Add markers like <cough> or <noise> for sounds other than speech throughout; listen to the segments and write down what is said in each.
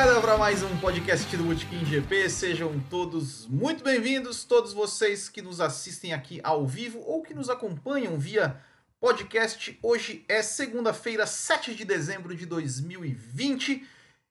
largada para mais um podcast do Botequim GP. Sejam todos muito bem-vindos, todos vocês que nos assistem aqui ao vivo ou que nos acompanham via podcast. Hoje é segunda-feira, 7 de dezembro de 2020.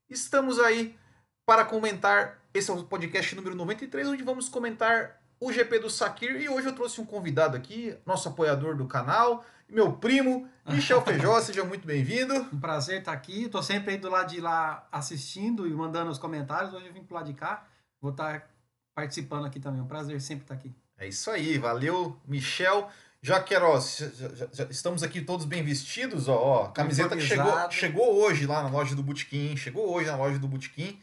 Estamos aí para comentar. Esse é o podcast número 93, onde vamos comentar o GP do Sakir. E hoje eu trouxe um convidado aqui, nosso apoiador do canal, meu primo, Michel <laughs> Feijó. Seja muito bem-vindo. Um prazer estar aqui. Estou sempre aí do lado de lá assistindo e mandando os comentários. Hoje eu vim pro lado de cá. Vou estar participando aqui também. Um prazer sempre estar aqui. É isso aí, valeu, Michel. Já quero, ó, já- já- estamos aqui todos bem vestidos, ó, ó, camiseta que chegou, chegou hoje lá na loja do Botequim, chegou hoje na loja do Botequim.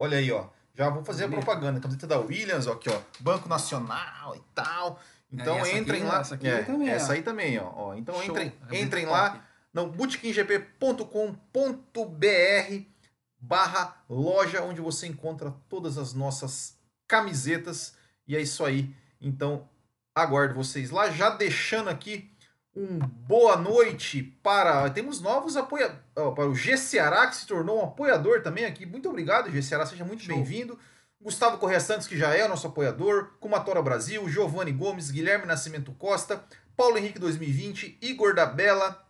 Olha aí, ó, já vou fazer a propaganda, camiseta da Williams, ó, aqui, ó, Banco Nacional e tal. Então É, entrem lá, essa aqui é, também, essa ó. aí também, ó, ó. Então Show. entrem, É entrem top. lá no botequimgp.com.br barra loja, onde você encontra todas as nossas camisetas. E é isso aí. Então, aguardo vocês lá. Já deixando aqui um boa noite para. Temos novos apoiadores. Para o G Ceará, que se tornou um apoiador também aqui. Muito obrigado, G Ceará. Seja muito bem-vindo. Gustavo Correia Santos, que já é o nosso apoiador. Kumatora Brasil, Giovanni Gomes, Guilherme Nascimento Costa, Paulo Henrique 2020, Igor da Bela,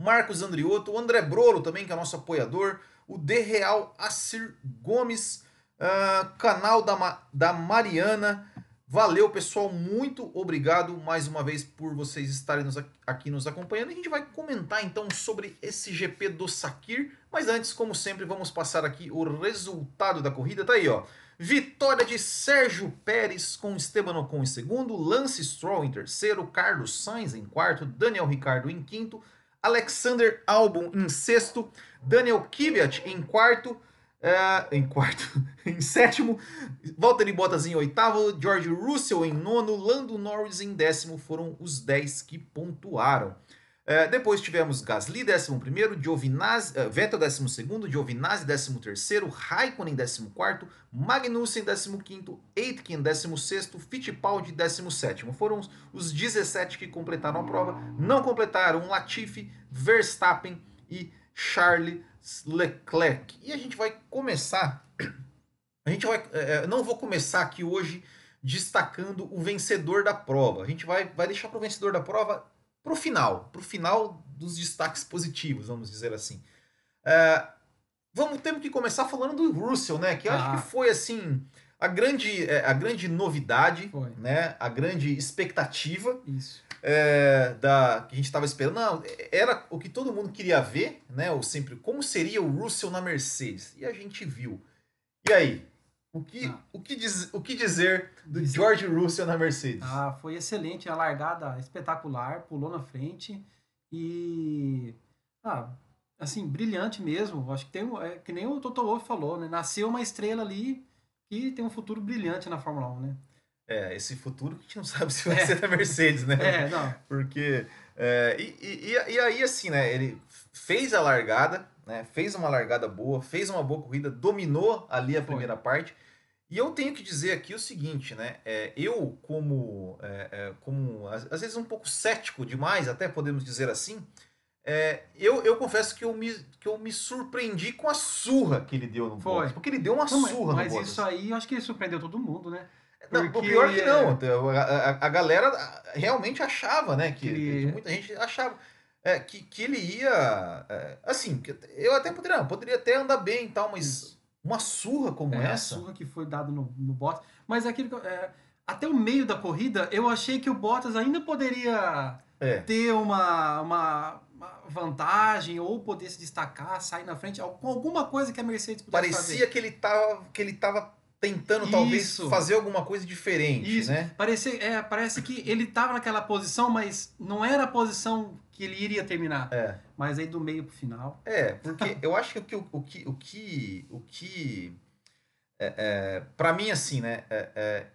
Marcos Andriotto, André Brolo também, que é nosso apoiador, o De Real Assir Gomes, ah, canal da, Ma- da Mariana. Valeu, pessoal. Muito obrigado mais uma vez por vocês estarem nos aqui nos acompanhando. A gente vai comentar então sobre esse GP do Sakir. Mas antes, como sempre, vamos passar aqui o resultado da corrida. Tá aí, ó. Vitória de Sérgio Pérez com Esteban Ocon em segundo, Lance Stroll em terceiro, Carlos Sainz em quarto, Daniel Ricardo em quinto, Alexander Albon em sexto, Daniel Kvyat em quarto, eh, em quarto, <laughs> em sétimo, Valtteri Bottas em oitavo, George Russell em nono, Lando Norris em décimo, foram os 10 que pontuaram. Eh, depois tivemos Gasly, 11º, Giovinazzi, eh, Vettel, 12º, Giovinazzi, 13º, Raikkonen, 14º, Magnussen, 15º, Aitken, 16º, Fittipaldi, 17º. Foram os- os 17 que completaram a prova. Não completaram Latifi, Verstappen e Charles Leclerc. E a gente vai começar... A gente vai... eh, não vou começar aqui hoje destacando o vencedor da prova. A gente vai, vai deixar para o vencedor da prova pro final, pro final dos destaques positivos, vamos dizer assim. É, vamos temos que começar falando do Russell, né? Que eu acho Ah. que foi assim a grande, é, a grande novidade, Foi. né? A grande expectativa Isso. É, da que a gente estava esperando. Não, era o que todo mundo queria ver, né? Ou sempre como seria o Russell na Mercedes e a gente viu. E aí? O que, Ah. o que, diz, o que dizer do Isso. George Russell na Mercedes? Ah, foi excelente. A largada espetacular. Pulou na frente. E. Ah, assim, brilhante mesmo. Acho que tem. um- É, que nem o Toto Wolff falou, né? Nasceu uma estrela ali que tem um futuro brilhante na Fórmula 1, né? É, esse futuro que a gente não <laughs> sabe se vai É. ser da Mercedes, né? É, não. Porque. é, e, e, e- aí, assim, né? Ele fez a largada, né? Fez uma largada boa, fez uma boa corrida, dominou ali a Foi. primeira parte. E eu tenho que dizer aqui o seguinte, né? é, eu, como, é, é, como às, vezes um pouco cético demais, até podemos dizer assim, é, eu, eu confesso que eu, me, que eu me surpreendi com a surra que ele deu no Foi. Bottas. Porque ele deu uma Não, mas surra mas no Bottas. isso aí, eu acho que ele surpreendeu todo mundo, né? Não, o Porque- pior que não. A, a- a galera realmente achava, né? Que, Que muita gente achava é, que, que ele ia. é, assim, eu até poderia, não, poderia até andar bem e tal, mas Isso. uma surra como É, a essa. surra que foi dado no, no Bottas. Mas aquilo que eu- é, até o meio da corrida, eu achei que o Bottas ainda poderia É. ter uma, uma, uma vantagem ou poder se destacar, sair na frente, com alguma coisa que a Mercedes pudesse Parecia que ele tava, que ele tava tentando, talvez, Isso. fazer alguma coisa diferente, Isso. né? Parece, é, parece que ele estava naquela posição, mas não era a posição que ele iria terminar. É. Mas aí do meio pro final. É, porque <laughs> eu acho que o que. O que, o que, o que é, é, pra mim, assim, né? É,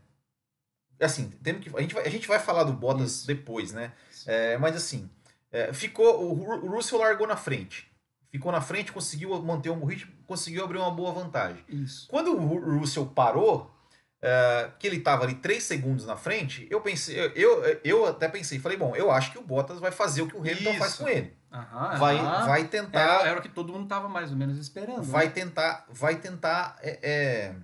é, assim, temos que, a, gente vai, a gente vai falar do Bottas Isso. depois, né? É, mas assim, é, ficou. O, o Russell largou na frente. Ficou na frente, conseguiu manter um ritmo, conseguiu abrir uma boa vantagem. Isso. Quando o Ru- Russell parou, uh, que ele estava ali 3 segundos na frente, eu pensei, eu, eu, até pensei, falei, bom, eu acho que o Bottas vai fazer o que o Hamilton Isso. faz com ele. Aham, Vai, aham. vai tentar. Era, era o que todo mundo tava mais ou menos esperando. Vai né? tentar. Vai tentar. É, é,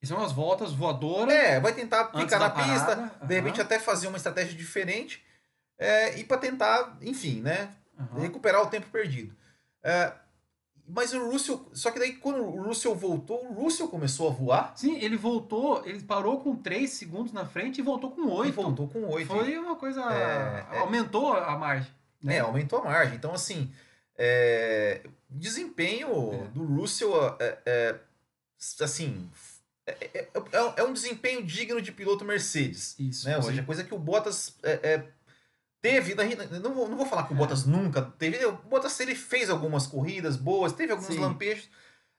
E são as voltas voadoras. é, vai tentar ficar na pista, de repente até fazer uma estratégia diferente. É, e para tentar, enfim, né? Recuperar o tempo perdido. É, mas o Russell. Só que daí, quando o Russell voltou, o Russell começou a voar Sim, ele voltou, ele parou com 3 segundos na frente e voltou com e 8. voltou com 8. Foi uma coisa. É, é. aumentou a margem. né? É, aumentou a margem. Então, assim, é, desempenho É. do Russell, é, é, assim, é, é- é- é um desempenho digno de piloto Mercedes. Isso. Né? Hoje, a coisa que o Bottas é, é, teve, não, vou, não vou falar que o É. Bottas nunca teve, o Bottas ele fez algumas corridas boas, teve alguns Sim. lampejos,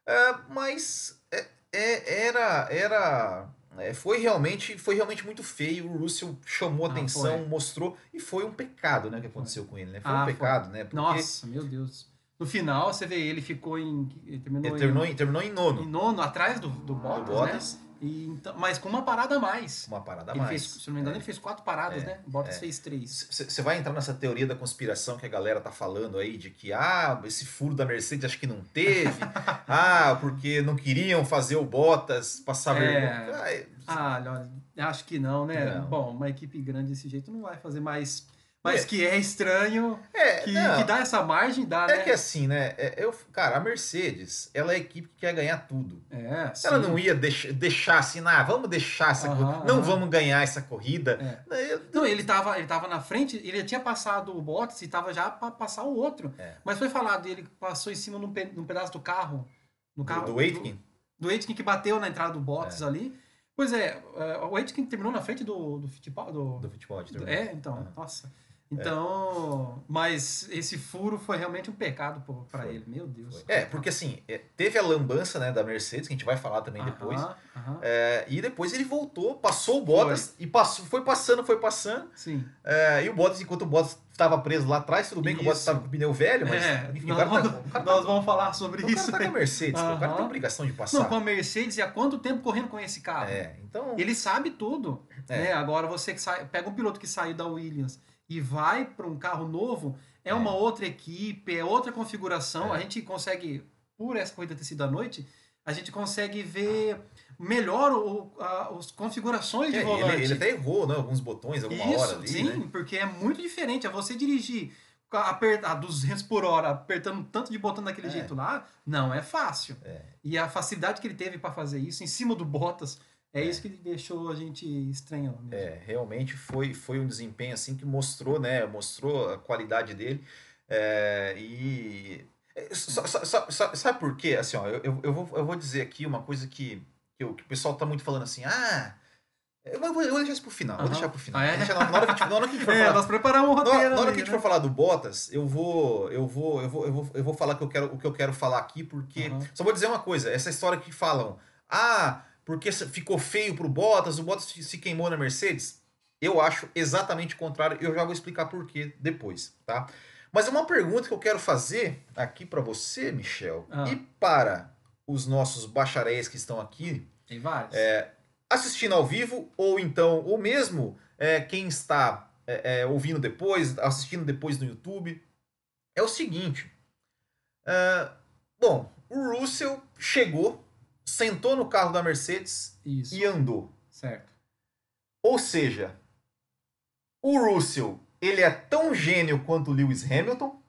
é, mas é, é, era, era é, foi realmente foi realmente muito feio. O Russell chamou Ah, atenção, foi. mostrou e foi um pecado, né, que aconteceu com ele, né? Foi Ah, um foi. pecado, né? Porque Nossa, meu Deus. No final, você vê, ele ficou em. Ele terminou, ele terminou, em, em, terminou em nono. em nono, atrás do, do Bottas, do Bottas, né? E, então, mas com uma parada a mais. uma parada a mais. fez, se não me engano, ele fez quatro paradas, É, né? Bottas é. fez três. Você vai entrar nessa teoria da conspiração que a galera tá falando aí, de que, ah, esse furo da Mercedes acho que não teve, <laughs> ah, porque não queriam fazer o Bottas passar É. vergonha. Ah, é- Ah, olha, acho que não, né? Não. Bom, uma equipe grande desse jeito não vai fazer mais. Mas que é estranho, é, que, que dá essa margem, dá, é né? que assim, né, é- eu, cara, a Mercedes, ela é a equipe que quer ganhar tudo. É, sim. Ela não ia deix- deixar assim, ah, vamos deixar essa Aham, corrida, não aham. vamos ganhar essa corrida. É. Eu- Não, ele tava, ele tava na frente, ele tinha passado o Bottas e tava já para passar o outro. É. Mas foi falado, ele passou em cima de um, pe- de um pedaço do carro. No carro do, do Aitken? Do, Aitken que bateu na entrada do É. Bottas ali. Pois é, é, o Aitken terminou na frente do, do Fittipaldi. Do, Do do- terminar. é, então, Ah. nossa. Então, mas esse furo foi realmente um pecado para Foi. ele, meu Deus. É, porque assim, é, teve a lambança né, da Mercedes, que a gente vai falar também depois. Aham, aham. É, e depois ele voltou, passou o Bottas e passou, foi passando, foi passando. Sim. É, e o Bottas, enquanto o Bottas estava preso lá atrás, tudo bem que o Bottas Isso. estava com o pneu velho, mas É, enfim, nós, o cara tá, vamos, o cara nós tá- vamos falar sobre o cara isso. tá com a Mercedes, o cara Aham. tem obrigação de passar. Não, com a Mercedes e há quanto tempo correndo com esse carro? É, então. Ele sabe tudo. É. Né? Agora você que sai, pega um piloto que saiu da Williams e vai para um carro novo, é, É. uma outra equipe, é outra configuração. É. A gente consegue, por essa corrida ter sido à noite, a gente consegue ver melhor o, a, as configurações de é, volante. ele, ele até errou, né? Alguns botões, alguma Isso, hora ali. sim, né? porque é muito diferente. É você dirigir a, aper- a 200 por hora, apertando tanto de botão daquele É. jeito lá, não é fácil. É. E a facilidade que ele teve para fazer isso em cima do Bottas, é, É. isso que deixou a gente estranho mesmo. É, realmente foi, foi um desempenho assim que mostrou, né? Mostrou a qualidade dele. É, e. é, só- só- só- sabe por quê? Assim, ó, eu, eu, eu vou, eu vou dizer aqui uma coisa que, que, o, que o pessoal tá muito falando assim, ah. Eu vou, eu vou deixar isso pro final. Vou Aham. deixar pro final. Ah, é? Vou deixar na, na hora que a gente, na hora que a gente for <laughs> É, falar. nós preparamos um Na, roteiro. na hora ali, que a gente né? for falar do Bottas, eu vou, eu vou, eu vou, eu vou, eu vou, eu vou falar que eu quero, o que eu quero falar aqui, porque Aham. só vou dizer uma coisa, essa história que falam, ah, porque ficou feio pro Bottas, o Bottas se se queimou na Mercedes, eu acho exatamente o contrário, eu já vou explicar por quê depois, tá? Mas uma pergunta que eu quero fazer aqui para você, Michel, Ah. e para os nossos bacharéis que estão aqui Tem vários. É, assistindo ao vivo, ou então, ou mesmo é, quem está é, é, ouvindo depois, assistindo depois no YouTube, é o seguinte. é, bom, o Russell chegou, sentou no carro da Mercedes Isso. e andou. Certo. Ou seja, o Russell ele é tão gênio quanto o Lewis Hamilton,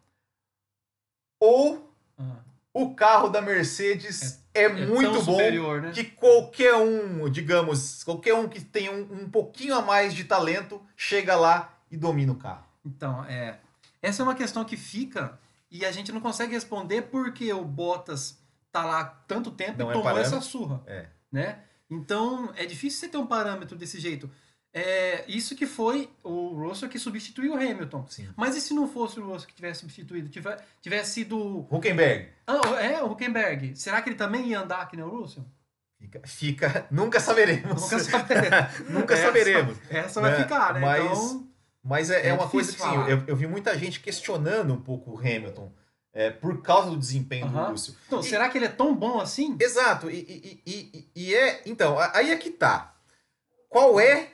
ou Ah, o carro da Mercedes é, é muito tão bom superior, né? que qualquer um, digamos, qualquer um que tenha um, um pouquinho a mais de talento chega lá e domina o carro. Então, é. Essa é uma questão que fica e a gente não consegue responder porque o Bottas tá lá tanto tempo Não e é tomou parâmetro. essa surra. É. Né? Então, é difícil você ter um parâmetro desse jeito. É isso que foi o Russell que substituiu o Hamilton. Sim. Mas e se não fosse o Russell que tivesse substituído? Tiver, tivesse sido. Huckenberg. Ah, é, o Huckenberg. Será que ele também ia andar que nem o Russell? Fica, fica- <laughs> nunca saberemos. Nunca saberemos. <laughs> Nunca Essa- saberemos. Essa vai Né? ficar, né? Mas- Então, Mas é, é É uma coisa que assim, eu, eu vi muita gente questionando um pouco o Hamilton é, por causa do desempenho do Aham. Russell. então E- será que ele é tão bom assim? Exato, e, e- e- é. Então, aí é que tá. qual é,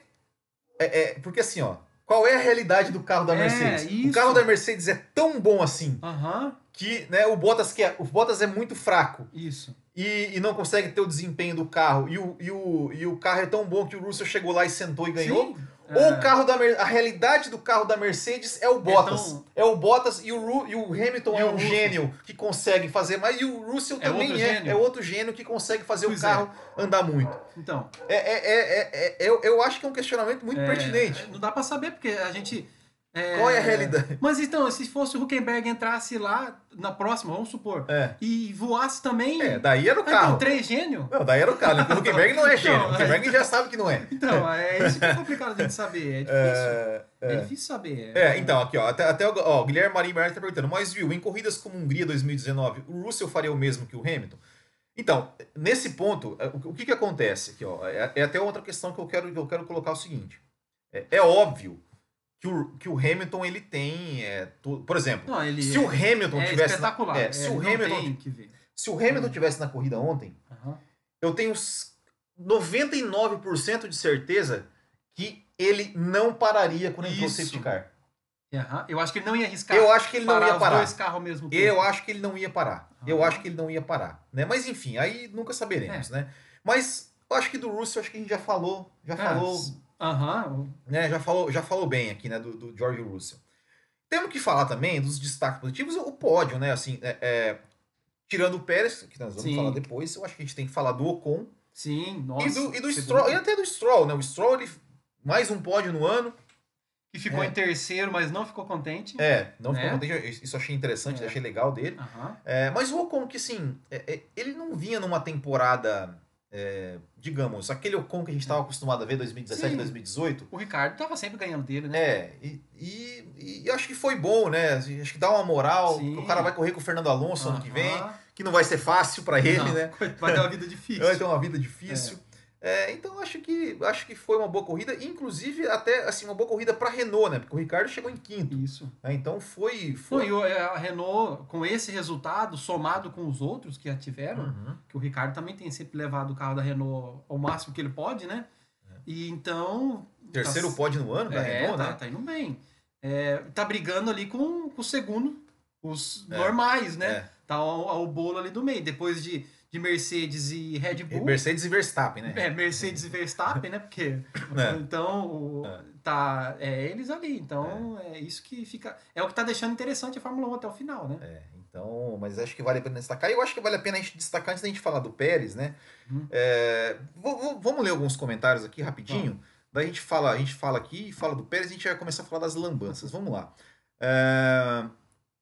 é, é, Porque assim, ó. Qual é a realidade do carro da É, Mercedes? O carro da Mercedes é tão bom assim Aham, que né, o, Bottas que é, o Bottas é muito fraco isso. E, e não consegue ter o desempenho do carro. E o, e, o, e o carro é tão bom que o Russell chegou lá e sentou e ganhou. Sim, Ou é, o carro da a realidade do carro da Mercedes é o Bottas. tão- É o Bottas e o, Ru- e o Hamilton é um Russell. gênio que consegue fazer mais. E o Russell É também é. gênio. É outro gênio que consegue fazer Pois o carro andar muito. Então, É, é, é, é- é- eu, eu acho que é um questionamento muito é, pertinente. Não dá pra saber, porque a gente. É, Qual é a realidade? Mas então, se fosse o Huckenberg entrasse lá na próxima, vamos supor, É. e voasse também. É, daí era o Ah, então, carro. três gênio? Não, daí era o carro. né? O Huckenberg não é Então, gênio. O é. Huckenberg já sabe que não é. Então, é isso que é complicado gente saber. É difícil. É, É, é. difícil saber. É, então, aqui, ó, até, até o ó, o Guilherme Marinho Bernardo tá perguntando, mas viu, em corridas como Hungria 2019, o Russell faria o mesmo que o Hamilton? Então, nesse ponto, é, o, que que acontece aqui, ó, é, é até outra questão que eu quero, que eu quero colocar o seguinte, é, é óbvio que o, que o Hamilton, ele tem, é, tu- por exemplo, Não, ele se o Hamilton é tivesse... na- espetacular. é, se é, o Hamilton, se o Hamilton tivesse na corrida ontem, Aham. eu tenho s- 99% de certeza que ele não pararia quando entrou o safety car. Aham. Eu acho que ele não ia arriscar Eu acho que ele não ia parar. dois carros ao mesmo tempo. Eu acho que ele não ia parar. Eu Ah. acho que ele não ia parar. Né? Mas enfim, aí nunca É. saberemos, né? Mas eu acho que do Russell, acho que a gente já falou, já É, falou, Aham. né? Já falou, já falou bem aqui, né? Do, do George Russell. Temos que falar também dos destaques positivos, o pódio, né? Assim, é, é, tirando o Pérez, que nós vamos Sim. falar depois, eu acho que a gente tem que falar do Ocon Sim, nossa. e do, e do Stroll, e até do Stroll, né? O Stroll, ele, mais um pódio no ano. Que ficou É. em terceiro, mas não ficou contente. É, não Né? ficou contente, isso achei interessante, É. achei legal dele. É, mas o Ocon, que assim, é, ele não vinha numa temporada, é, digamos, aquele Ocon que a gente estava acostumado a ver 2017, Sim. 2018. O Ricardo tava sempre ganhando dele, né? É, e, e, e acho que foi bom, né? Assim, Acho que dá uma moral. O cara vai correr com o Fernando Alonso ano que vem, que não vai ser fácil para ele, Não, né? <laughs> Vai ter uma vida difícil. Vai ter uma vida difícil. É, então acho que acho que foi uma boa corrida, inclusive até assim uma boa corrida para Renault, né? Porque o Ricardo chegou em quinto, Isso. né? Então foi Foi foi. o- é, a Renault, com esse resultado, somado com os outros que já tiveram, Uhum. que o Ricardo também tem sempre levado o carro da Renault ao máximo que ele pode, né? E então. Terceiro tá, pódio no ano da é, Renault, tá, né? tá indo bem. É, tá brigando ali com, com o segundo, os É. normais, né? É. Tá o, o bolo ali do meio. Depois de, de Mercedes e Red Bull. Mercedes e Verstappen, né? <laughs> É, Mercedes e Verstappen, né? Porque. É. Então, É. tá. É eles ali. Então, é. isso que fica. É o que tá deixando interessante a Fórmula 1 até o final, né? É, então, mas acho que vale a pena destacar. E eu acho que vale a pena a gente destacar antes da gente falar do Pérez, né? Uhum. É, vo- vo- vamos ler alguns comentários aqui rapidinho. Daí a gente fala, a gente fala aqui, fala do Pérez, a gente vai começar a falar das lambanças. Vamos lá. É,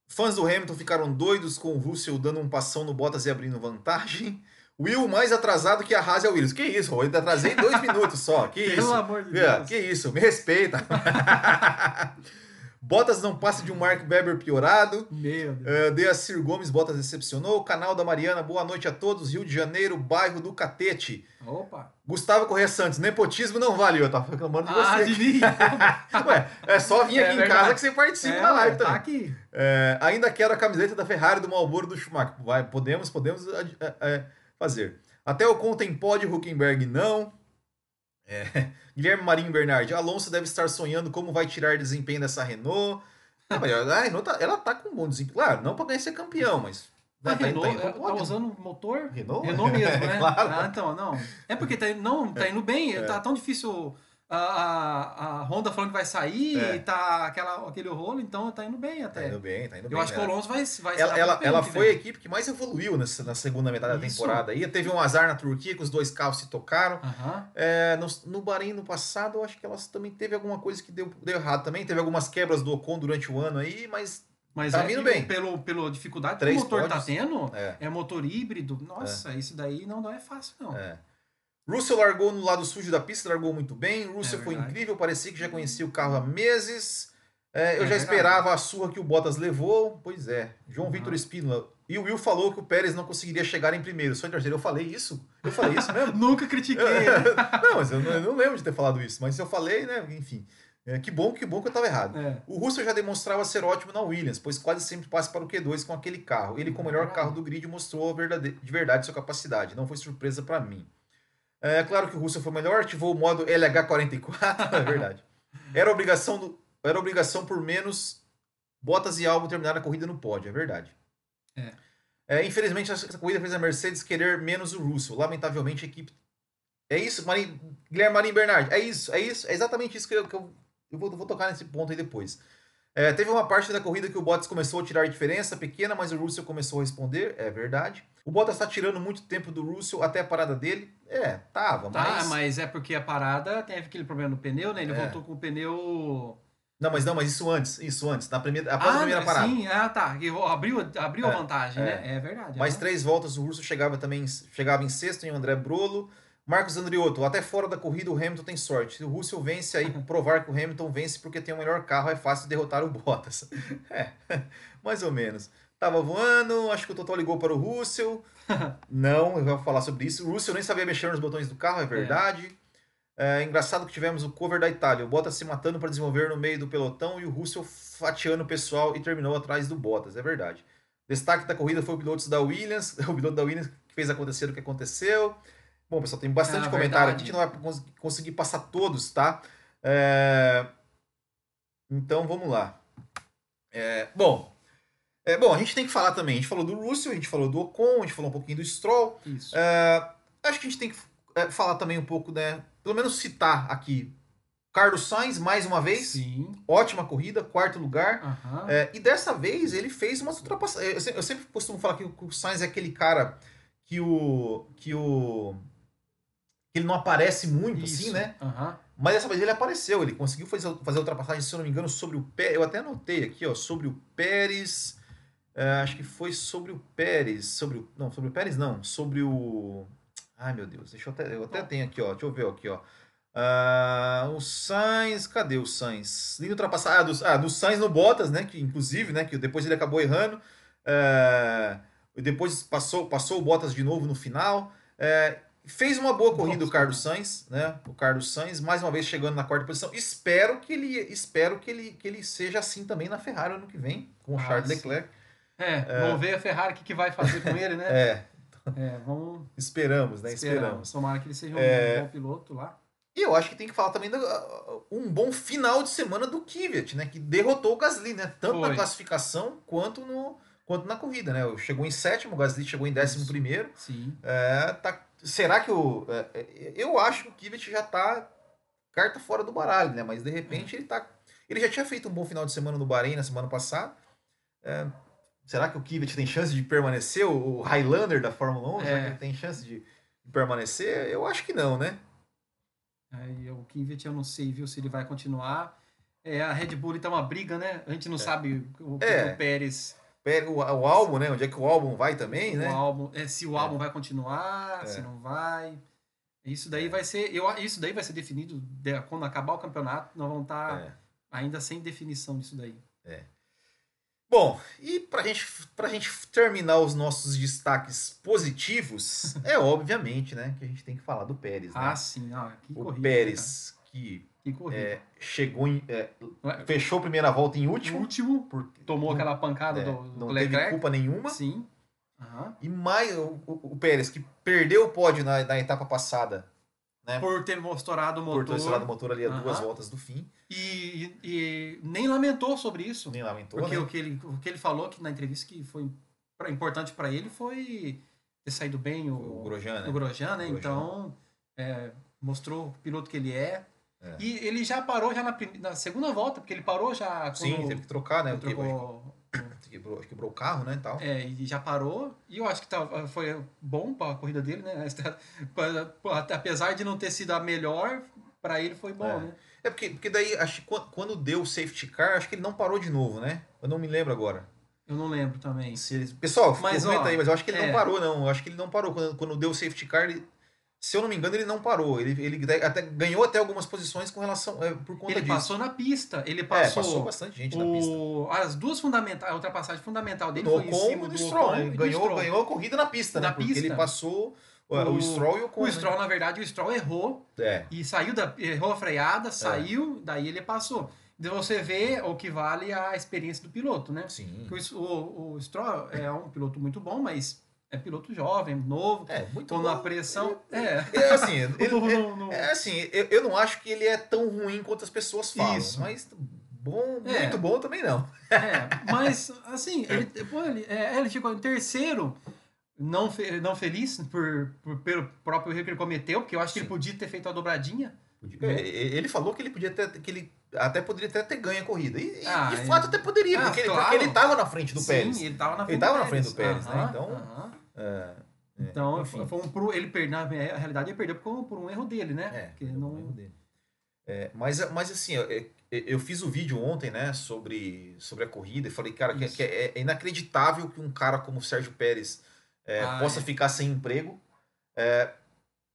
fãs do Hamilton ficaram doidos com o Russell dando um passão no Bottas e abrindo vantagem. Will mais atrasado que a Haas e a Williams. Que isso, eu atrasei dois <laughs> minutos só. Que Pelo isso. amor de É, Deus. que isso, me respeita. <laughs> Bottas não passa de um Mark Webber piorado. Meu Deus. Uh, Deacir Gomes Bottas decepcionou. Canal da Mariana, boa noite a todos. Rio de Janeiro, bairro do Catete. Opa. Gustavo Correia Santos, nepotismo não vale. Eu tava reclamando de Ah, você. de mim. <laughs> Ué, é só vir É aqui em verdade. casa que você participa É, da live tá também. aqui. É, ainda quero a camiseta da Ferrari do Malboro do Schumacher. Vai, podemos, podemos é, é, fazer. Até o Contem pode, Huckenberg não. É, <laughs> Guilherme Marinho Bernardi, Alonso deve estar sonhando como vai tirar desempenho dessa Renault. Ah, mas a Renault tá, ela tá com um bom desempenho. Claro, não para ganhar ser campeão, mas. A né, tá- Renault tá indo é, tá pódio. usando motor Renault? Renault mesmo, <laughs> né? claro. Ah, então, não. É porque tá, indo- não, tá indo bem, É. tá tão difícil a, a, a Honda falando que vai sair, É. tá aquela, aquele rolo, então tá indo bem Tá até. indo bem, tá indo Eu bem. acho que o né? Alonso vai, vai ela, ela, ela foi a vem. equipe que mais evoluiu nessa, na segunda metade da Isso. temporada. Aí teve um azar na Turquia que os dois carros se tocaram. Aham. É, no, no Bahrein no passado, eu acho que elas também teve alguma coisa que deu, deu errado também. Teve algumas quebras do Ocon durante o ano aí, mas Mas Tá é, vindo e bem. Pelo, pela dificuldade Três que o motor tá pódios. tendo, é, é motor híbrido. Nossa, isso daí não, não é fácil, não. é. Russell largou no lado sujo da pista, largou muito bem. Russell É foi incrível, parecia que já conhecia o carro há meses. É, eu É já verdade. esperava a surra que o Bottas levou. Pois é. João Uhum. Vitor Espínola. E o Will falou que o Pérez não conseguiria chegar em primeiro, só em terceiro. Eu falei isso? Eu falei isso mesmo? <laughs> Nunca critiquei. <laughs> não, mas eu não, eu não lembro de ter falado isso. Mas eu falei, né? Enfim. É, que bom, que bom que eu estava errado. É. O Russell já demonstrava ser ótimo na Williams, pois quase sempre passa para o Q2 com aquele carro. Ele, como o melhor carro do grid, mostrou a verdade- de verdade sua capacidade. Não foi surpresa para mim. É claro que o Russell foi melhor, ativou o modo LH44, <laughs> é verdade. Era obrigação, do, era obrigação por menos Bottas e Albon terminaram a corrida no pódio, é verdade. É. É, infelizmente, essa corrida fez a Mercedes querer menos o Russell. Lamentavelmente, a equipe. É isso, Marim... Guilherme Marim Bernard. É isso, é isso, é exatamente isso que eu, que eu, eu vou, vou tocar nesse ponto aí depois. É, teve uma parte da corrida que o Bottas começou a tirar diferença pequena, mas o Russell começou a responder, é verdade. O Bottas está tirando muito tempo do Russell até a parada dele. É, tava, Tá, mas. mas é porque a parada teve aquele problema no pneu, né? Ele É. voltou com o pneu. Não, mas não, mas isso antes, isso antes, na primeira, após a primeira ah, parada. sim, ah, tá. Abriu, abriu É, a vantagem, é. né? É verdade. Mais três voltas, o Russell chegava também chegava em sexto em André Brolo. Marcos Andriotto, até fora da corrida o Hamilton tem sorte. Se o Russell vence aí, <laughs> provar que o Hamilton vence porque tem o melhor carro, é fácil derrotar o Bottas. <laughs> É, <laughs> mais ou menos. Tava voando, acho que o Totó ligou para o Russell. Não, eu vou falar sobre isso. O Russell nem sabia mexer nos botões do carro, é verdade. É, engraçado que tivemos o cover da Itália. O Bottas se matando para desenvolver no meio do pelotão e o Russell fatiando o pessoal e terminou atrás do Bottas, é verdade. Destaque da corrida foi o piloto da Williams, o piloto da Williams que fez acontecer o que aconteceu. Bom, pessoal, tem bastante Ah, comentário verdade. aqui, a gente não vai cons- conseguir passar todos, tá? É, Então, vamos lá. É, Bom, é, bom, a gente tem que falar também, a gente falou do Russell, a gente falou do Ocon, a gente falou um pouquinho do Stroll, Isso. é, acho que a gente tem que é, falar também um pouco, né? Pelo menos citar aqui. Carlos Sainz, mais uma vez, Sim. ótima corrida, quarto lugar. Aham. É, e dessa vez ele fez umas ultrapassagens. Eu, eu sempre costumo falar que o, que o Sainz é aquele cara que o. que o. ele não aparece muito, assim, Isso. né? Aham. Mas dessa vez ele apareceu, ele conseguiu fazer, fazer a ultrapassagem, se eu não me engano, sobre o Pérez. Eu até anotei aqui, ó, sobre o Pérez. é, acho que foi sobre o Pérez. Sobre o, não, sobre o Pérez não. Sobre o. Ai meu Deus, deixa eu até. Eu até tenho aqui, ó. Deixa eu ver aqui, ó. Ah, o Sainz, cadê o Sainz? Linda ultrapassagem. Ah, do, ah, do Sainz no Bottas, né? Que inclusive, né? Que depois ele acabou errando. E depois passou, passou o Bottas de novo no final. É, fez uma boa corrida o Nossa, Carlos Sainz, né? O Carlos Sainz, mais uma vez chegando na quarta posição. Espero que ele, espero que ele, que ele seja assim também na Ferrari ano que vem, com o Ah, Charles sim. Leclerc. É, vamos ver a Ferrari o que, que vai fazer com ele, né? <laughs> É, É, vamos esperamos, né? Esperamos. Tomara que ele seja um É. bom piloto lá. E eu acho que tem que falar também do, um bom final de semana do Kvyat, né? Que derrotou o Gasly, né? Tanto na Foi. classificação quanto, no, quanto na corrida, né? Chegou em sétimo, o Gasly chegou em décimo Isso. primeiro. Sim. É, tá, será que o. é, é, eu acho que o Kvyat já tá carta fora do baralho, né? Mas de repente ele tá. Ele já tinha feito um bom final de semana no Bahrein na semana passada. É, será que o Kvyat tem chance de permanecer? O, Highlander da Fórmula 1? Será É. que ele tem chance de permanecer? Eu acho que não, né? Aí, o Kvyat eu não sei, viu, se ele vai continuar. É, a Red Bull tá uma briga, né? A gente não sabe o, É. o Pérez, Pega o, o álbum, né? Onde é que o álbum vai também, o né? álbum, é, se o É. álbum vai continuar, É. se não vai. Isso daí vai ser, eu, isso daí vai ser definido de- quando acabar o campeonato. Nós vamos estar É. ainda sem definição disso daí. Bom, e pra gente, pra gente terminar os nossos destaques positivos, <laughs> é obviamente, né, que a gente tem que falar do Pérez, né? Ah, sim, ah, que o corrida. Pérez, que cara. Que. É, chegou em. é, Ué, fechou a primeira volta em o último, último porque tomou não, aquela pancada é, do, do não teve Leclerc. culpa nenhuma. Sim. Aham. E mais o, o- o Pérez, que perdeu o pódio na, na etapa passada, né? Por ter estourado o Por motor. ter estourado o motor ali a duas Aham. voltas do fim. E, e- e nem lamentou sobre isso. Nem lamentou, Porque né? o, que ele, o que ele falou que na entrevista que foi importante para ele foi ter saído bem o, O Grosjean, né? o Grosjean, né? Grosjean. Então, é, mostrou o piloto que ele é. É. E ele já parou já na, na segunda volta, porque ele parou já Sim, teve que trocar, né? trocou- Quebrou, quebrou, o carro, né? E tal. É, e já parou. E eu acho que tá, foi bom para a corrida dele, né? <laughs> Apesar de não ter sido a melhor, para ele foi bom, É. né? É porque, porque daí, acho que quando, quando deu o safety car, acho que ele não parou de novo, né? Eu não me lembro agora. Eu não lembro também. Se ele- Pessoal, Mas, comenta ó, aí, mas eu acho que ele é. não parou, não. Eu acho que ele não parou. Quando, quando deu o safety car, ele- se eu não me engano, ele não parou. Ele, ele até, ganhou até algumas posições com relação. é, por conta Ele disso. passou na pista. Ele é, passou, passou bastante gente na pista. o, as duas fundamentais, a ultrapassagem fundamental dele Do foi em Ocon cima e do do Stroll, Ocon né? Ganhou, Stroll. ganhou a corrida na pista, Na né? Porque pista. ele passou o, o Stroll e o Ocon. O né? Stroll, na verdade, o Stroll errou É, e saiu da, errou a freada, saiu, daí ele passou. Então você vê o que vale a experiência do piloto, né? sim. Porque O, o, o Stroll é um piloto muito bom, mas é piloto jovem, novo, É, muito com bom. a pressão. É. É assim, <laughs> ele- é- é assim, eu, eu não acho que ele é tão ruim quanto as pessoas falam, Isso. mas bom, É. muito bom também não. É, mas assim, ele, <laughs> pô, ele, é, ele ficou em terceiro, não, fe- não feliz por, por- pelo próprio erro que ele cometeu, porque eu acho que ele Sim. podia ter feito a dobradinha. É, Ele falou que ele podia ter, que ele até poderia até ter ganho a corrida. E, Ah, de é. fato até poderia, Ah, porque, ele, claro. porque ele tava na frente do Sim, Pérez. ele tava na frente Ele do na frente do Pérez, né? Então, aham. É, é, Então, enfim. foi um ele perdeu, na realidade, ele perdeu por, por um erro dele, né? É, não, o erro dele. É, mas, mas assim, eu, eu- fiz o vídeo ontem, né, sobre, sobre a corrida e falei, cara, que, que é, é inacreditável que um cara como o Sérgio Pérez é, Ah, possa ficar sem emprego.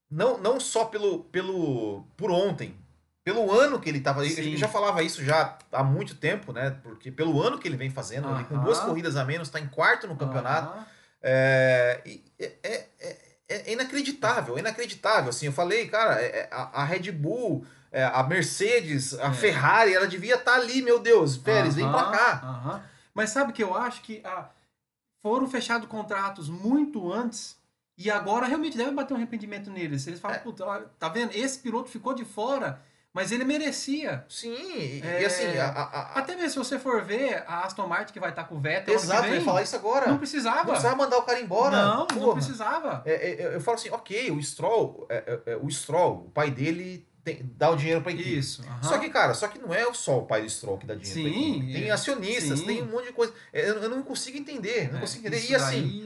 Não, não só pelo, pelo por ontem, pelo ano que ele estava. Ele já falava isso já há muito tempo, né? Porque pelo ano que ele vem fazendo, ele com duas corridas a menos, está em quarto no campeonato. É, é, é- é inacreditável, é inacreditável. Assim, eu falei, cara, é- é- a, a Red Bull, é, a Mercedes, a É. Ferrari, ela devia estar ali, meu Deus, Pérez, vem pra cá. aham. Mas sabe que eu acho que ah, foram fechados contratos muito antes e agora realmente deve bater um arrependimento neles. Eles falam, É. tá vendo? Esse piloto ficou de fora, mas ele merecia. Sim, e, É. e assim, a, a- Até mesmo se você for ver a Aston Martin que vai estar com o Vettel exato, eu vem, ia falar isso agora. não Não precisava. precisava mandar o cara embora. Não, não precisava. É, é, é, eu falo assim, ok, o Stroll, é, é, o Stroll, o pai dele tem- dá o dinheiro pra equipe. Isso. Só que, cara, só que não é só o pai do Stroll que dá dinheiro pra Sim, equipe. Tem acionistas, Sim. tem um monte de coisa. Eu, eu não consigo entender, não consigo entender. E assim,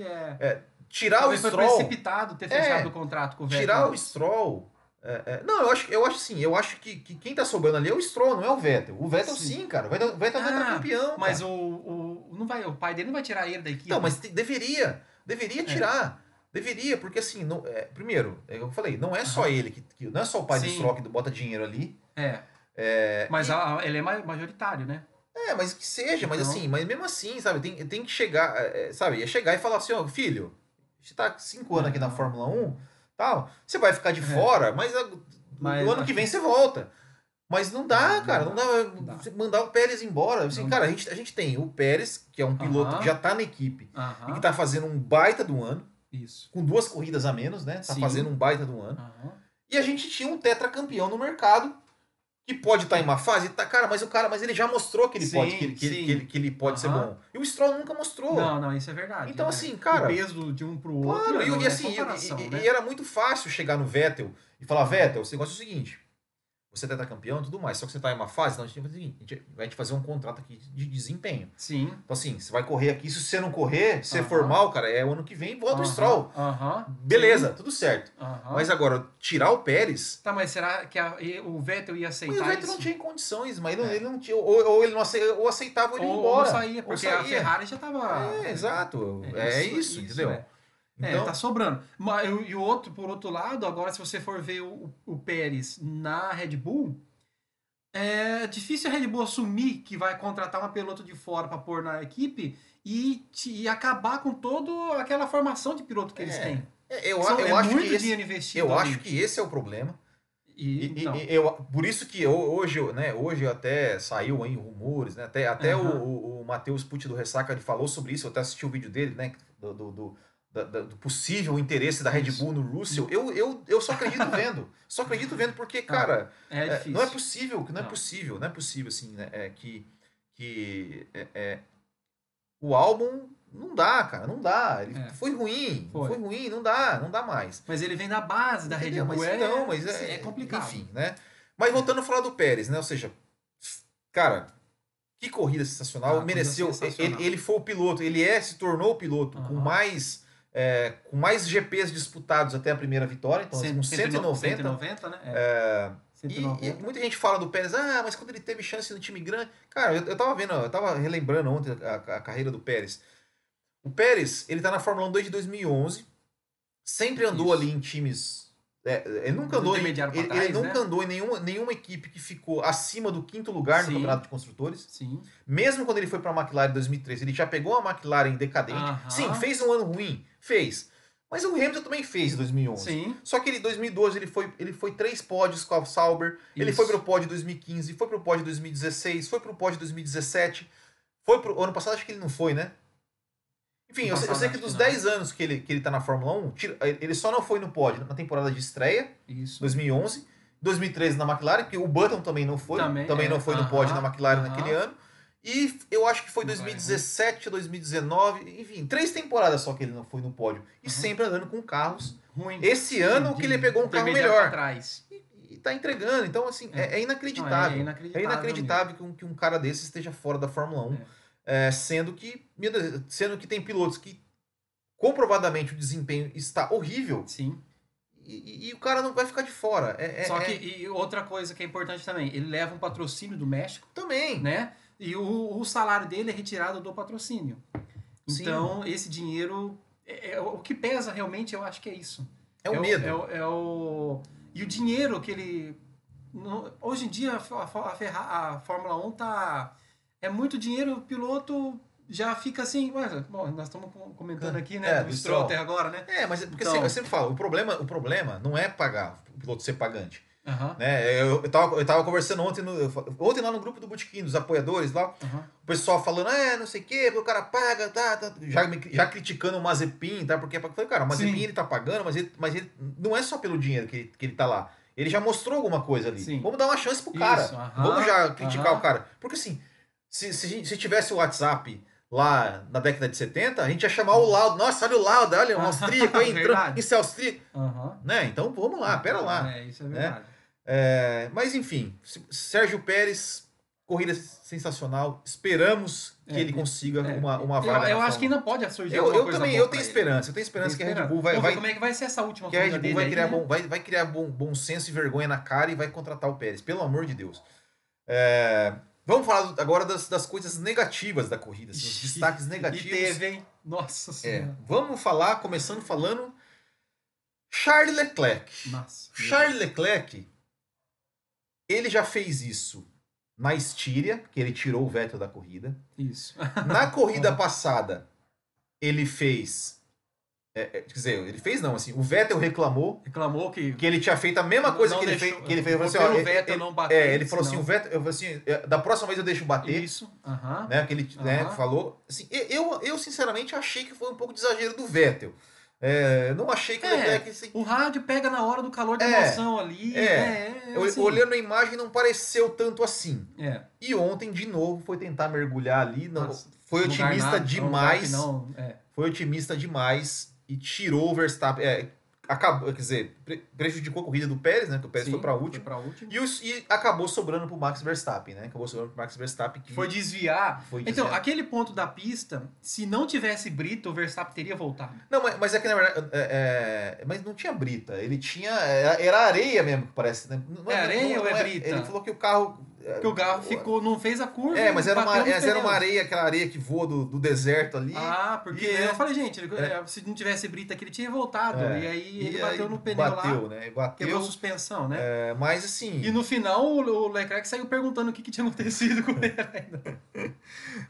tirar o Talvez foi Stroll. precipitado ter fechado o contrato com o Vettel. Tirar o Stroll. É, é, não, eu acho, eu acho sim, eu acho que, que quem tá sobrando ali é o Stroll, não é o Vettel. O Vettel sim, Sim. cara. O Vettel, o Vettel vai Ah, estar campeão. Mas o, o, não vai, o pai dele não vai tirar ele da equipe. Não, mas te- deveria. Deveria É. tirar. Deveria, porque assim, não, é, primeiro, é o que eu falei, não é só ele, que, que- não é só o pai do Sim. Stroll que bota dinheiro ali. É, É, mas a- ele é ma- majoritário, né? é, mas que seja, mas Então- assim, mas mesmo assim, sabe, tem, tem que chegar, é, é, sabe, é chegar e falar assim, ó, filho, você tá cinco anos aqui na. Fórmula 1, tal, você vai ficar de É. fora, mas, a- Mas o ano que vem você volta. Mas não dá, cara, não dá, Não dá. mandar o Pérez embora. Assim, Não cara, a gente, a gente tem o Pérez, que é um piloto Aham. que já tá na equipe e Aham, que tá fazendo um baita do ano, Isso. com duas corridas a menos, né? Tá Sim. fazendo um baita do ano. Aham. E a gente tinha um tetracampeão no mercado que pode estar em uma fase, tá, cara, mas o cara, mas ele já mostrou que ele Sim, pode, que, ele- que, que ele, que ele pode ser Aham. bom. E o Stroll nunca mostrou. Não, não, isso é verdade. Então, né? assim, cara, O peso de um pro outro Claro, e, não e é assim, e- né? e era muito fácil chegar no Vettel e falar, Vettel, o negócio é o seguinte, você é tetracampeão e tudo mais, só que você tá em uma fase, então a gente vai fazer o seguinte, a gente vai te fazer um contrato aqui de desempenho. Sim. Então assim, você vai correr aqui, se você não correr, se você Aham. for mal, cara, é o ano que vem, volta o Aham, Stroll. Aham. Beleza, Sim. tudo certo. Mas agora, tirar o Pérez, Tá, mas será que a- o Vettel ia mas aceitar o Vettel isso? não tinha condições, mas ele não, É. ele não tinha, ou, ou ele não aceitava, ou aceitava ou ele ou, ou embora. saía, Ou porque a saía. Ferrari já tava... É, exato, é, isso, entendeu? é. Então, É, tá sobrando. Mas, e o outro, por outro lado, agora se você for ver o, o Pérez na Red Bull, é difícil a Red Bull assumir que vai contratar uma piloto de fora para pôr na equipe e, e acabar com toda aquela formação de piloto que eles É, têm. é, eu, São- eu é acho muito que esse, dinheiro investido. eu ali. acho que esse é o problema. E, E- e- então, e eu, por isso que eu- hoje, né, hoje até saiu aí rumores, né, até, até Aham. o, o, o Matheus Pucci do Ressaca ele falou sobre isso, eu até assisti o vídeo dele, né, do, do, do, da- da- do possível interesse da Red. Bull no Russell. Eu, eu, eu só acredito <laughs> vendo, só acredito vendo porque, cara, é é, difícil. não é possível, não é Não. possível, não é possível assim, né, é, que, que é, é, o álbum não dá, cara, não dá, ele É. foi ruim, Foi. foi ruim, não dá, não dá mais. Mas ele vem da base da Red Entendeu? Bull. Mas é, não, mas é, é complicado. Enfim, né? Mas voltando a falar do Pérez, né? Ou seja, cara, que corrida sensacional. Ah, mereceu. sensacional. Ele, ele foi o piloto, ele é, se tornou o piloto com Aham. mais. É, com mais GPs disputados até a primeira vitória, então Cento- com 190. 190, né? É, é, e, 190. e muita gente fala do Pérez, ah, mas quando ele teve chance no time grande. Cara, eu, eu tava vendo, eu tava relembrando ontem a, a carreira do Pérez. O Pérez, ele tá na Fórmula 1 desde 2011, sempre andou Isso. ali em times. É, ele nunca Do andou em, pra ele, trás, ele nunca né? andou em nenhuma, nenhuma equipe que ficou acima do quinto lugar no Sim. Campeonato de Construtores. Sim. Mesmo quando ele foi para a McLaren em 2013, ele já pegou a McLaren decadente. Aham. Sim, fez um ano ruim, fez. Mas o Hamilton também fez em 2011. Sim. Só que ele, em 2012, ele foi, ele foi três pódios com a Sauber. Ele Isso. foi pro pódio 2015, foi pro pódio 2016, foi pro pódio 2017. Foi pro ano passado, acho que ele não foi, né? Enfim, eu sei, eu sei que dos 10 anos que ele, que ele tá na Fórmula 1, tira- ele só não foi no pódio na temporada de estreia, Isso. 2011, 2013 na McLaren, que o Button também não foi, também, Também, é. não foi no Aham, pódio na McLaren aham. naquele ano. E eu acho que foi Não vai, 2017, 2019, enfim, três temporadas só que ele não foi no pódio. E sempre andando com carros. Ruim. Esse ano De- que ele pegou um carro melhor. pra trás. E, e tá entregando. Então, assim, é, é inacreditável. é É inacreditável. inacreditável que um, que um cara desse esteja fora da Fórmula 1. É, sendo que, sendo que tem pilotos que comprovadamente o desempenho está horrível. Sim. e, e- o cara não vai ficar de fora. É, é- Só que, é- outra coisa que é importante também, ele leva um patrocínio do México, também. né? E o, o salário dele é retirado do patrocínio. Sim. Então, esse dinheiro. É, é- o que pesa realmente, eu acho que é isso. É o medo. É, o- é o, e o dinheiro que ele. no- hoje em dia, a, a, a Fórmula 1 tá. É muito dinheiro, o piloto já fica assim. Ué, bom, nós estamos com- comentando aqui, né? É, do do Stroll até agora, né? É, mas é porque Então- assim, eu sempre falo, o problema, o problema não é pagar, o piloto ser pagante. Aham, Né? Eu, eu, tava, eu tava conversando ontem, no, ontem lá no grupo do Botequim, dos apoiadores lá, aham. o pessoal falando, é, não sei o quê, porque o cara paga, tá, tá, já, já criticando o Mazepin, tá, porque eu falei, cara, o Mazepin Sim. ele tá pagando, mas ele, mas ele não é só pelo dinheiro que ele, que ele tá lá. Ele já mostrou alguma coisa ali. Sim. Vamos dar uma chance pro cara. Isso, aham, Vamos já criticar o cara. Porque assim, se, se, se tivesse o WhatsApp lá na década de 70, a gente ia chamar o Lauda. Nossa, olha o Lauda, olha, um <laughs> austríaco aí entrando. Isso é austríaco. aham. Né? Então vamos lá, pera lá. É, isso é verdade. É, mas enfim, Sérgio Pérez, corrida sensacional. Esperamos que É, ele consiga É. uma, uma eu vaga. eu na acho que ainda pode surgir 1. eu, eu também, eu tenho esperança. Eu tenho esperança que a Red Bull vai, vai, como é que vai ser essa última que a Red Bull vai aí, criar, né? bom, vai, vai criar bom, bom senso e vergonha na cara e vai contratar o Pérez, pelo amor de Deus. É, vamos falar agora das, das coisas negativas da corrida, assim, os destaques E negativos. teve, hein? Nossa É, senhora. vamos falar, começando falando, Charles Leclerc. Nossa. Charles Leclerc, ele já fez isso na Estíria, que ele tirou o Vettel da corrida. Isso. Na corrida <laughs> passada, ele fez. É, é, quer dizer, ele fez não, assim, o Vettel reclamou Reclamou que. que ele tinha feito a mesma coisa que ele, deixou- fez, que ele fez. Assim, ó, ele- Vettel ele- não bater, é, ele falou assim, o Vettel, eu assim, é, da próxima vez eu deixo bater, Isso. Aham. né, que ele né, Aham. falou. Assim, eu, eu, sinceramente, achei que foi um pouco de exagero do Vettel. É, não achei que o É, Leclerc... Assim, O rádio pega na hora do calor de É, emoção ali. é. É, é, eu- assim, olhando a imagem, não pareceu tanto assim. É. E ontem, de novo, foi tentar mergulhar ali. Não, Nossa, foi otimista nada, é demais. Não, é. Foi otimista demais e tirou o Verstappen. É, acabou, quer dizer, pre- prejudicou a corrida do Pérez, né? Que o Pérez Sim, foi para último. E, os- e acabou sobrando pro Max Verstappen, né? Acabou sobrando pro Max Verstappen. Que Foi desviar. foi Então, dizendo- aquele ponto da pista, se não tivesse brita, o Verstappen teria voltado. Não, mas, mas é que na verdade. é- é, mas não tinha brita. Ele tinha. Era, areia mesmo, que parece. Né? Não É areia ou é brita? Ele falou que o carro. Porque o carro ficou, não fez a curva. É, mas era uma, mas era uma areia, aquela areia que voa do, do deserto ali. Ah, porque E, né? eu falei, gente, ele- É. se não tivesse brita aqui, ele tinha voltado. É. E aí ele E bateu aí no pneu bateu, lá, né? quebrou Bateu. a suspensão, né? É, mas assim. E no final o o Leclerc saiu perguntando o que, que tinha acontecido com ele ainda. <laughs>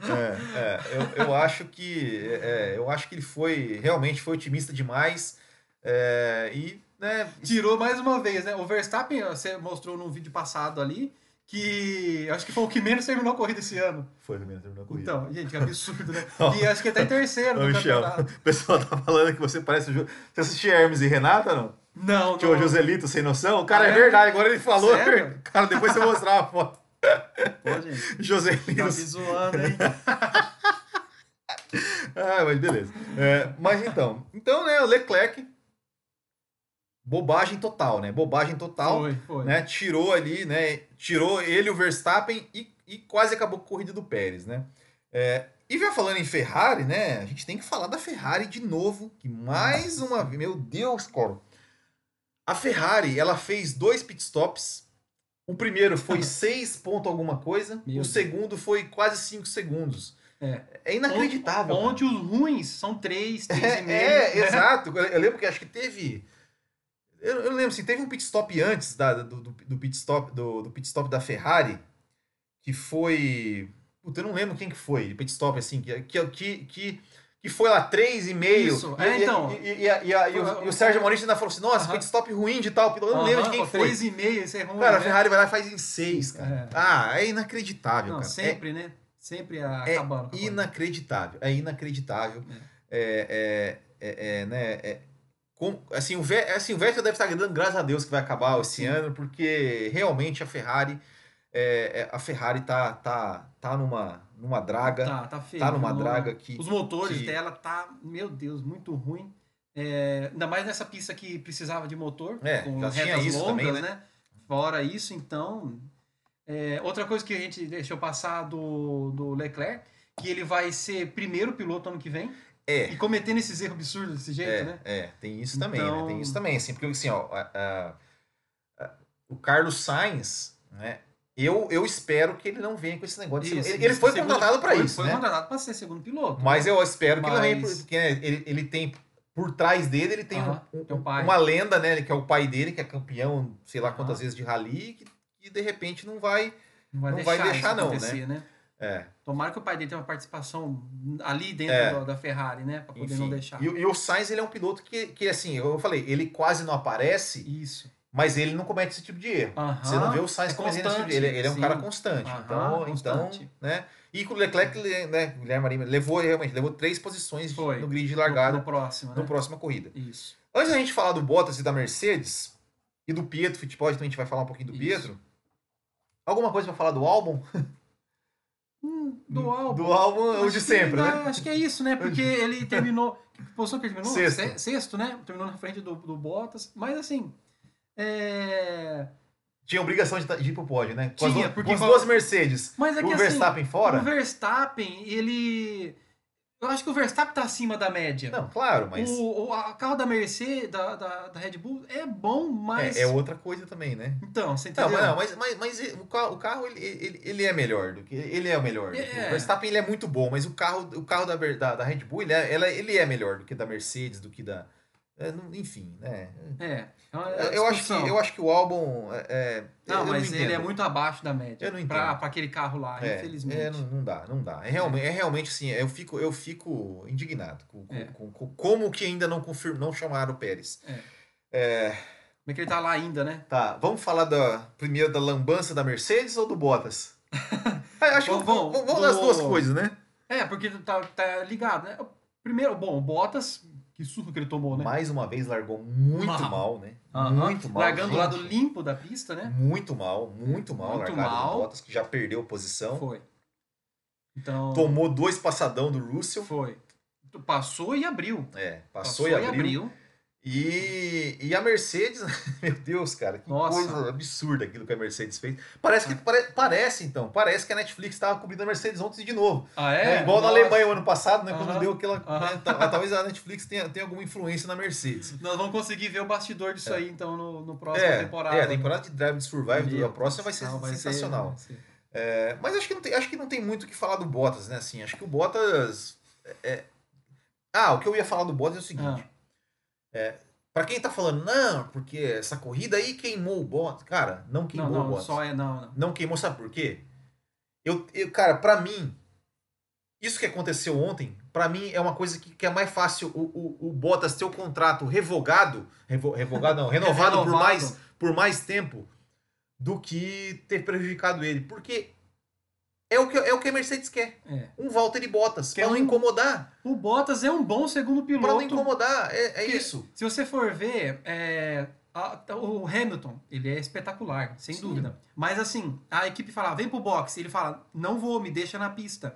É, é, eu, eu acho que é, eu acho que ele foi realmente foi otimista demais é, e né, Tirou mais uma vez, né? O Verstappen, você mostrou num vídeo passado ali, que acho que foi o que menos terminou a corrida esse ano. foi o terminou a corrida. Então, gente, que absurdo, né? <laughs> E acho que até em terceiro <laughs> Ô, Michel, campeonato. o pessoal tá falando que você parece o Você assistia Hermes e Renata, não? Não, Tinha o. Joselito sem noção? O cara é é? verdade, agora ele falou. Sério? <laughs> Cara, depois você mostrar a foto. Pô, gente, tá Joselito. me zoando aí. Ah, mas beleza. É, mas então, então, né, o Leclerc bobagem total, né? Bobagem total. Foi, foi. né? Tirou ali, né? Tirou ele, o Verstappen e, e quase acabou com a corrida do Pérez, né? É, e já falando em Ferrari, né? A gente tem que falar da Ferrari de novo, que mais uma vez, meu Deus, Coro. A Ferrari, ela fez dois pitstops. O primeiro foi <laughs> 6 ponto alguma coisa, Meu o Deus. segundo foi quase 5 segundos. É. É inacreditável. cara. Onde os ruins são três, três <laughs> e É, meio. é, exato. Eu lembro que acho que teve. Eu, eu lembro assim, teve um pit stop antes da, do, do, do pit stop do, do pit stop da Ferrari que foi. Puta, eu não lembro quem que foi. Pit stop assim, que, que, que, que, foi lá 3,5. Isso, E, é, e- então. E, e, e, a- e a- o, e o Sérgio Maurício ainda falou assim: nossa, Aham. pit stop ruim de tal. Eu não lembro de quem foi. Três e meio, isso é ruim. Cara, a né? Ferrari vai lá e faz em 6, cara. É. Ah, é inacreditável, Não, cara. É sempre, né? Sempre é acabando. a corrida. inacreditável. É inacreditável. é, é, é, é, né, é, com, assim, o, assim, o Vettel deve estar dando graças a Deus que vai acabar esse Sim. ano, porque realmente a Ferrari, é, é, a Ferrari tá, tá, tá numa, numa draga, Tá, tá feio. tá numa draga que... Os motores que- dela tá, meu Deus, muito ruim. É, ainda mais nessa pista que precisava de motor, É, com retas isso longas, também, né? né? Fora isso, então. é, outra coisa que a gente deixou passar do, do Leclerc, que ele vai ser primeiro piloto ano que vem, É, e cometendo esses erros absurdos desse jeito, É, né? é, tem isso também, né? Então- Tem isso também, assim, porque assim, ó, a- a- a- o Carlos Sainz, né? Eu, eu espero que ele não venha com esse negócio. de Isso, ele, ele foi segundo- contratado para isso, Foi né? contratado para ser segundo piloto. Mas eu espero que ele não venha, Mas- porque né, ele, ele tem por trás dele ele tem um- Aham, um- tem um uma lenda, né? Que é o pai dele, que é campeão, sei lá quantas Aham. vezes de rally, que, que de repente não vai. não vai não deixar, vai deixar não, acontecer, né? É, Tomara que o pai dele tenha uma participação ali dentro É. da, da Ferrari, né? Pra poder enfim. não deixar. E, o- e o Sainz ele é um piloto que, que assim, eu falei, ele quase não aparece, Isso. mas ele não comete esse tipo de erro. Aham. Você não vê o Sainz É cometendo esse tipo de constante, ele, ele é um sim. cara constante. Aham, então, constante. então, né? E com o Leclerc, né, Guilherme Marinho levou realmente, levou três posições Foi. no grid de No, largada no próximo, né? na próxima corrida. Isso. Antes da gente falar do Bottas e da Mercedes e do Pietro Fittipaldi, também a gente vai falar um pouquinho do Isso. Pietro. Alguma coisa pra falar do álbum? <laughs> Do álbum. Do álbum, o de sempre, ah, né? Acho que é isso, né? Porque <laughs> ele terminou. Que posição que ele terminou? Sexto. Se- Sexto, né? Terminou na frente do, do Bottas. Mas assim. É... Tinha obrigação de, de ir pro pódio, né? Com as, Tinha, du- porque com as duas Mercedes. Mas é que o assim. Verstappen fora? O Verstappen, ele. Eu acho que o Verstappen tá acima da média. Não, claro, mas O, o a carro da Mercedes, da, da, da Red Bull, é bom, mas. é, é outra coisa também, né? Então, você entendeu? mas, não, mas, mas, mas o carro, o carro ele, ele, ele é melhor do que. Ele é o melhor. É. O Verstappen ele é muito bom, mas o carro, o carro da, da, da Red Bull ele é, ela- ele é melhor do que da Mercedes, do que da. É, não- enfim, né? É. é uma Eu acho, que, eu acho que o álbum. É, é- Não, mas ele entendo. é muito abaixo da média. Eu não pra, entendo. pra aquele carro lá, É, infelizmente. não, não dá, não dá. É realmente, é realmente assim, eu fico, eu fico indignado com, com- com- com como que ainda não confirm, não chamaram o Pérez. Como é que ele tá lá ainda, né? tá, vamos falar da, primeiro da lambança da Mercedes ou do Bottas? <laughs> Acho que Bom, vamos, bom, vamos das do- duas coisas, né? É, porque tá, tá ligado, né? Primeiro, bom, o Bottas, que suco que ele tomou, né? Mais uma vez largou muito Mal. mal, né? Muito mal. Largando o lado limpo da pista, né? Muito mal, muito mal Muito largado mal. Bottas, que já perdeu posição. Foi. Então. Tomou dois passadão do Russell. Foi. Passou e abriu. É, passou, e abriu. E, e a Mercedes, <laughs> meu Deus, cara, que Nossa. coisa absurda aquilo que a Mercedes fez. Parece que pare- parece então, parece que a Netflix estava cobrindo a Mercedes ontem de novo. Ah, É, é? igual na Nossa. Alemanha o ano passado, né, quando deu aquela, né, ta- talvez a Netflix tenha, tenha alguma influência na Mercedes. Nós vamos conseguir ver o bastidor disso aí, então, no, no próximo É, temporada. é, a temporada de Drive to Survive, Meu a próxima vai ser do céu, vai ser- sensacional. vai ser. É, mas acho que, não tem, acho que não tem muito o que falar do Bottas, né? Assim, acho que o Bottas. é- é- Ah, o que eu ia falar do Bottas é o seguinte. É, para quem tá falando, não, porque essa corrida aí queimou o Bottas. Cara, não Não, queimou o não, Bottas. só é. Não, não. Não queimou, sabe por quê? Eu, eu, cara, pra mim, isso que aconteceu ontem, pra mim é uma coisa que, que é mais fácil o, o, o Bottas ter o contrato revogado, revo, revogado não, <laughs> renovado, por, Renovado. mais, por mais tempo do que ter prejudicado ele. Porque é o que, é o que a Mercedes quer. É. Um Valtteri Bottas, é não um- incomodar. O Bottas é um bom segundo Pra não piloto. incomodar, é, é isso. Se você for ver, é, a- o Hamilton, ele é espetacular, sem Sim. dúvida. Mas assim, a equipe fala, vem pro box. Ele fala, não vou, me deixa na pista.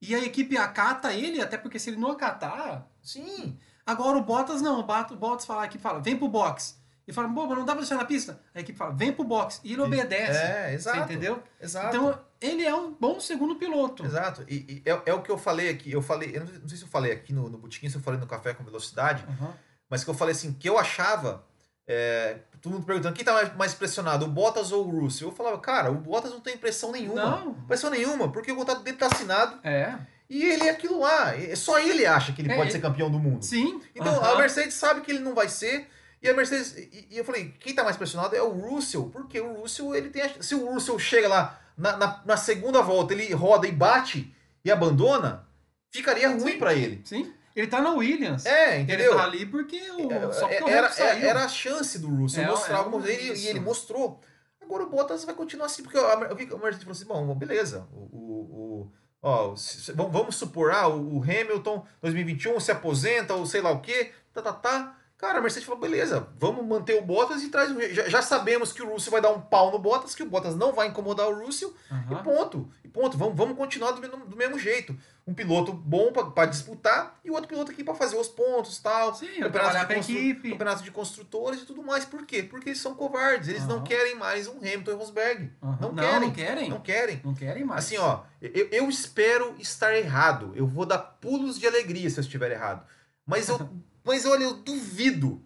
E a equipe acata ele, até porque se ele não acatar. Sim. Agora o Bottas não, o Bottas fala, a equipe fala, vem pro box. E fala, bom, mas não dá pra deixar na pista. A equipe fala, vem pro box. E ele obedece. É, Você exato. entendeu? Exato. Então, ele é um bom segundo piloto. Exato. E, e é, é o que eu falei aqui. Eu falei, eu não sei- se eu falei aqui no, no se eu falei no Café com Velocidade, Aham. mas que eu falei assim, que eu achava. É, todo mundo perguntando quem tá mais, mais pressionado, o Bottas ou o Russell? Eu falava, cara, o Bottas não tem pressão nenhuma. Não. Pressão nenhuma, porque o contrato dele tá assinado É. e ele é aquilo lá. E Só ele acha que ele É, pode ele- ser campeão do mundo. Sim. Então aham. a Mercedes sabe que ele não vai ser. E a Mercedes. E, e eu falei, quem tá mais pressionado é o Russell, porque o Russell, ele tem. a- se o Russell chega lá na, na, na segunda volta, ele roda e bate e abandona, ficaria ruim pra ele. Sim. Ele tá na Williams. É, entendeu? Ele tá ali porque o, só porque o era, Hamilton saiu. era a chance do Russell É, mostrar é alguma coisa. E ele-. E mostrou. Agora o Bottas vai continuar assim, porque eu vi que a Mercedes falou assim: bom, beleza, o, o, o- Ó, se- vamos supor, ah, o o Hamilton 2021 se aposenta ou sei lá o quê, tá, tá, tá. Cara, a Mercedes falou, beleza, vamos manter o Bottas e traz. Já, já sabemos que o Russell vai dar um pau no Bottas, que o Bottas não vai incomodar o Russell, e Aham. ponto. E ponto. Vamos, vamos continuar do mesmo, do mesmo jeito. Um piloto bom para disputar e o outro piloto aqui para fazer os pontos tal. Sim, com a constru- equipe. campeonato de construtores e tudo mais. Por quê? Porque eles são covardes. Eles não Aham. querem mais um Hamilton e Rosberg. Aham. Não, Não, querem. não querem. Não querem. Não querem mais. Assim, ó, eu, eu espero estar errado. Eu vou dar pulos de alegria se eu estiver errado. Mas eu, <laughs> mas olha, eu duvido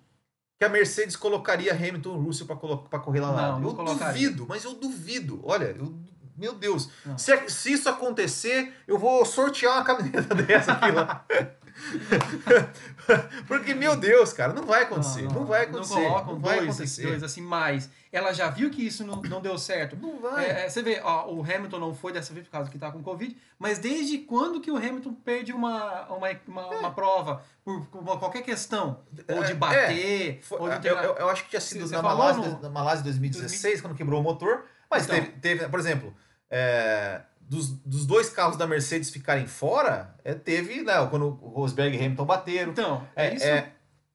que a Mercedes colocaria Hamilton e Russell para correr lá. Não eu colocaria. duvido, mas eu duvido. Olha, eu, meu Deus. Se, se isso acontecer, eu vou sortear uma caminhoneta <laughs> dessa aqui lá. <laughs> Porque, meu Deus, cara, não vai acontecer. Não, vai acontecer. Não Não, colocam vai dois, acontecer. dois assim mais. Ela já viu que isso não, não deu certo. Não vai. É, é, você vê, ó, o Hamilton não foi dessa vez por causa que tá com Covid, mas desde quando que o Hamilton perde uma, uma, uma, uma prova por, por qualquer questão? Ou de É, bater, Foi- ou de eu, ter... eu- eu acho que tinha sido Você na Malásia, no- na Malásia 2016, quando quebrou o motor. Mas Então. teve, teve, por exemplo, é, dos, dos dois carros da Mercedes ficarem fora, é, teve, né, quando o Rosberg e Hamilton bateram. Então, é, É, isso. é,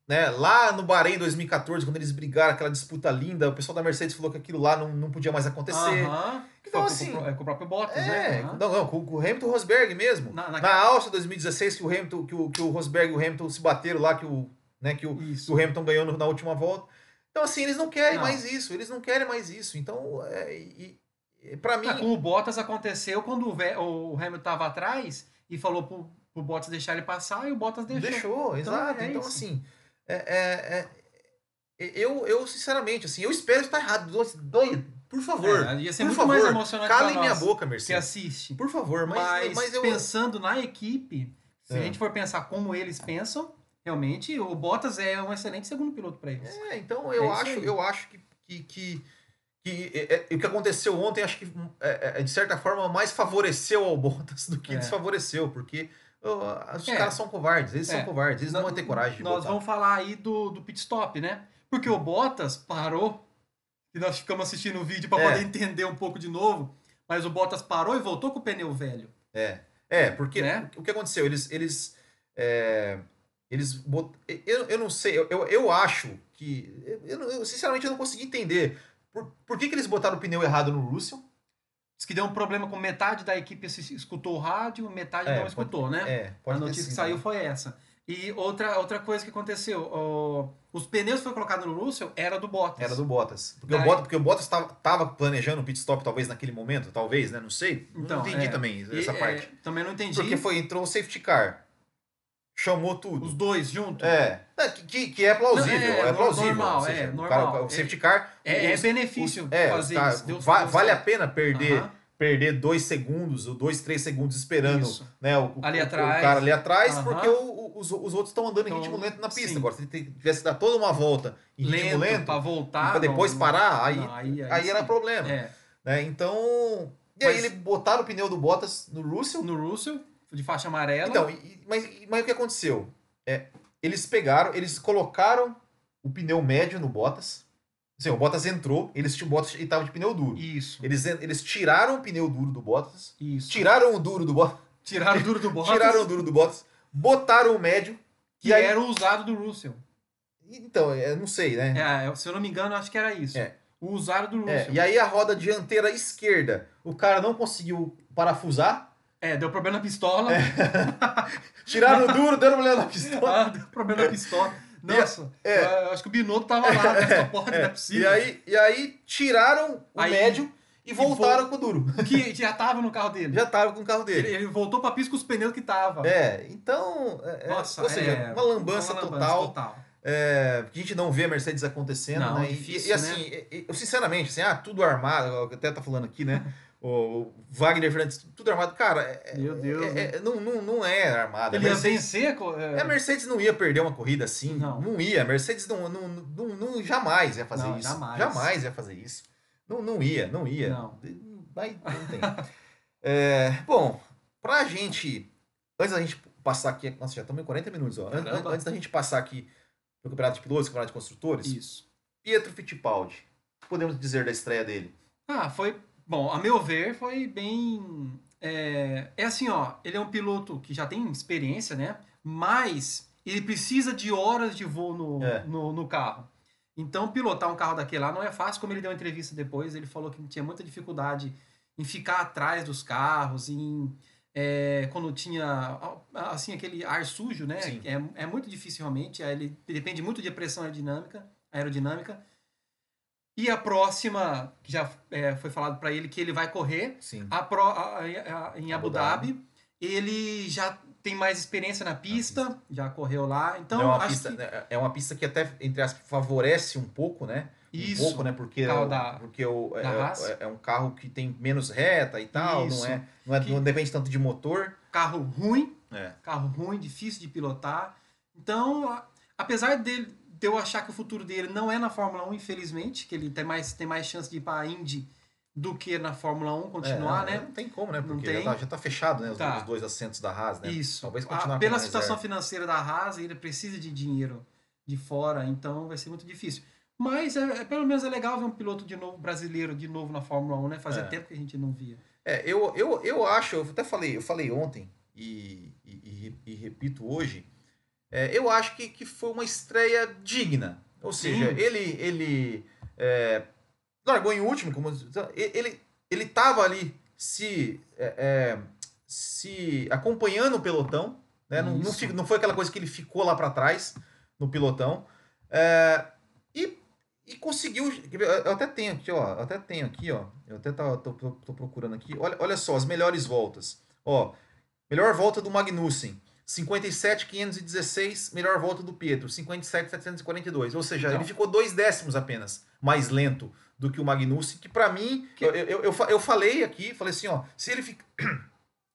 né, lá no Bahrein 2014, quando eles brigaram, aquela disputa linda, o pessoal da Mercedes falou que aquilo lá não, não podia mais acontecer. Aham. Então, Foi assim, com, com, é, com o próprio Bottas, É, né? Não, não, com, com o Hamilton e Rosberg mesmo. Na- na- Na Áustria 2016, que o Hamilton, que o, que o Rosberg e o Hamilton se bateram lá, que o, né, que o, que o Hamilton ganhou no- na última volta. Então, assim, eles não querem Não. mais isso, eles não querem mais isso. Então, é, e, e, pra mim. Ah, com o Bottas aconteceu quando o, Hamilton estava atrás e falou pro, pro Bottas deixar ele passar e o Bottas deixou. Deixou, exato. é Então, isso. assim, é, é- é- eu, eu, sinceramente, assim, eu espero estar errado. Dois, por favor, É, ia ser por muito favor, mais emocionante pra calem minha boca, que Mercedes. assiste. Por favor, mas, Mas, mas eu. pensando na equipe, se É. a gente for pensar como eles pensam, realmente o Bottas é um excelente segundo piloto para eles. É, então eu É isso acho, eu acho que, que, que, que, é, é, o que aconteceu ontem, acho que é, é, de certa forma mais favoreceu ao Bottas do que É. desfavoreceu, porque ó, os É. caras são covardes, eles É. são covardes, eles não vão ter coragem de Nós botar. vamos falar aí do, do pit stop, né? Porque o Bottas parou, e nós ficamos assistindo o vídeo para É. poder entender um pouco de novo, mas o Bottas parou e voltou com o pneu velho. É, é porque Né? o que aconteceu? Eles. eles é, eles bot... eu, eu não sei, eu, eu, eu acho que. Eu- eu, sinceramente eu não consegui entender. Por, por que, que eles botaram o pneu errado no Russell? Diz que deu um problema com metade da equipe escutou o rádio, metade É, não pode- escutou, né? É, A pode ter notícia que saiu foi essa. E outra, outra coisa que aconteceu, o- os pneus que foi colocado no Russell era do Bottas. Era do Bottas. Porque, o Daí- Bottas porque o Bottas tava, tava planejando um pit stop talvez naquele momento, talvez, né? Não sei. Então, não entendi é. também E, essa é, parte. também não entendi. Porque foi, entrou o safety car. Chamou tudo. Os dois juntos. É, é, que- que, é plausível, Não, é, é, plausível. normal, seja, é, o normal. cara- o safety car. É, é os- benefício os- é, fazer tá, isso. Va- deu vale a certo. pena perder, Aham. perder dois segundos, ou dois, três segundos esperando Isso. né, o, Ali o- o atrás. cara ali atrás, porque o- o- os, os outros estão andando em Então, ritmo lento na pista. sim. Agora, se ele tivesse que dar toda uma volta em ritmo Lento, lento, pra voltar. pra depois não- parar, aí, não, aí, aí era sim. problema. É. né? Então. E aí Mas- ele botaram o pneu do Bottas no Russell. No Russell, de faixa amarela. Então, e- mas, mas o que aconteceu? É, eles pegaram, eles colocaram o pneu médio no Bottas. Assim, o Bottas entrou, eles tinham o Bottas e tava de pneu duro. Isso. Eles, eles tiraram o pneu duro do Bottas, Isso. tiraram o duro do Bottas, Tiraram o duro do Bottas. tiraram o duro do Bottas, botaram o médio. que e aí- era o usado do Russell. Então, é, não sei, né? É, se eu não me engano, acho que era isso. É. O usado do É, Russell. e aí a roda dianteira esquerda, o cara não conseguiu parafusar, É, deu problema na pistola. <laughs> tiraram o duro, deram uma olhada na pistola. Ah, deu problema na pistola. Nossa, é. eu acho que o Binotto tava lá, né? Só pode, não é É, possível. e, aí, e aí tiraram o Aí- médio e voltaram com o duro. <laughs> Que já tava no carro dele. Já tava com o carro Ele, dele. ele voltou pra pista com os pneus que tava. É, então. é, é, Nossa, ou seja, é, uma lambança uma total. total. É, a gente não vê a Mercedes acontecendo, Não, né? E- difícil, e, assim, e- e- eu sinceramente, assim, ah, tudo armado, eu até tá falando aqui, né? <laughs> o Wagner Fernandes, tudo armado. Cara, é- Meu Deus, é- é- não, não, não é armado. Ele a ia Mercedes, vencer. é, a Mercedes não ia perder uma corrida assim. Não. Não, ia. A Mercedes não, não, não, não- jamais ia fazer Não, isso. jamais. ia fazer isso. Não, não ia, não ia. Não. Vai, não tem. <laughs> É, bom, pra gente. Antes da gente passar aqui. Nossa, já estamos em 40 minutos, ó. An-. Antes da gente passar aqui no Campeonato de Pilotos, Campeonato de Construtores, Isso. Pietro Fittipaldi. O que podemos dizer da estreia dele? Ah, foi. Bom, a meu ver, foi bem. É, é assim, ó, ele é um piloto que já tem experiência, né? Mas ele precisa de horas de voo no, É. no, no carro. Então, pilotar um carro daquele lá não é fácil, como ele deu uma entrevista depois, ele falou que tinha muita dificuldade em ficar atrás dos carros, em é, quando tinha assim aquele ar sujo, né? É, é muito difícil realmente. Ele depende muito de pressão aerodinâmica, aerodinâmica. E a próxima, que já é, foi falado para ele que ele vai correr, Sim. a pro, a- a- em Abu Abu Dhabi, ele já tem mais experiência na pista, já correu lá. Então, é, uma pista, que é uma pista que até, entre aspas, favorece um pouco, né? Isso. Um pouco, né? Porque, o- da- porque o, é, é, é um carro que tem menos reta e tal, Isso. não é, não, é Que- não depende tanto de motor. carro ruim, É. carro ruim, difícil de pilotar. Então, apesar dele, de eu achar que o futuro dele não é na Fórmula 1, infelizmente, que ele tem mais, tem mais chance de ir para a Indy do que na Fórmula 1 continuar, É, né? Não tem como, né? Não Porque tem. já, tá, já tá fechado, né? Os, Tá. dois assentos da Haas, né? Isso. Talvez A- continuar pela a situação reserva. financeira da Haas, ele precisa de dinheiro de fora, então vai ser muito difícil. Mas é, é- pelo menos é legal ver um piloto de novo brasileiro de novo na Fórmula 1, né? Fazia É. tempo que a gente não via. É, eu, eu, eu acho, eu até falei, eu falei ontem e, e, e- e repito hoje, é, eu acho que, que foi uma estreia digna. Ou seja, Sim. ele, ele é, largou em último, como ele, ele tava ali se, é, é, se acompanhando o pelotão, né? Não, não, não foi aquela coisa que ele ficou lá para trás no pelotão. É, e, e conseguiu. Eu até tenho aqui, ó. Eu até tenho aqui, ó. Eu até tá, tô, tô- tô procurando aqui. Olha, olha só, as melhores voltas. Ó, melhor volta do Magnussen. 57,516, melhor volta do Pietro, 57,742. Ou seja, Então. ele ficou dois décimos apenas mais lento do que o Magnussen, que pra mim, eu, eu, eu, fa- eu falei aqui, falei assim, ó, se ele, <clears throat>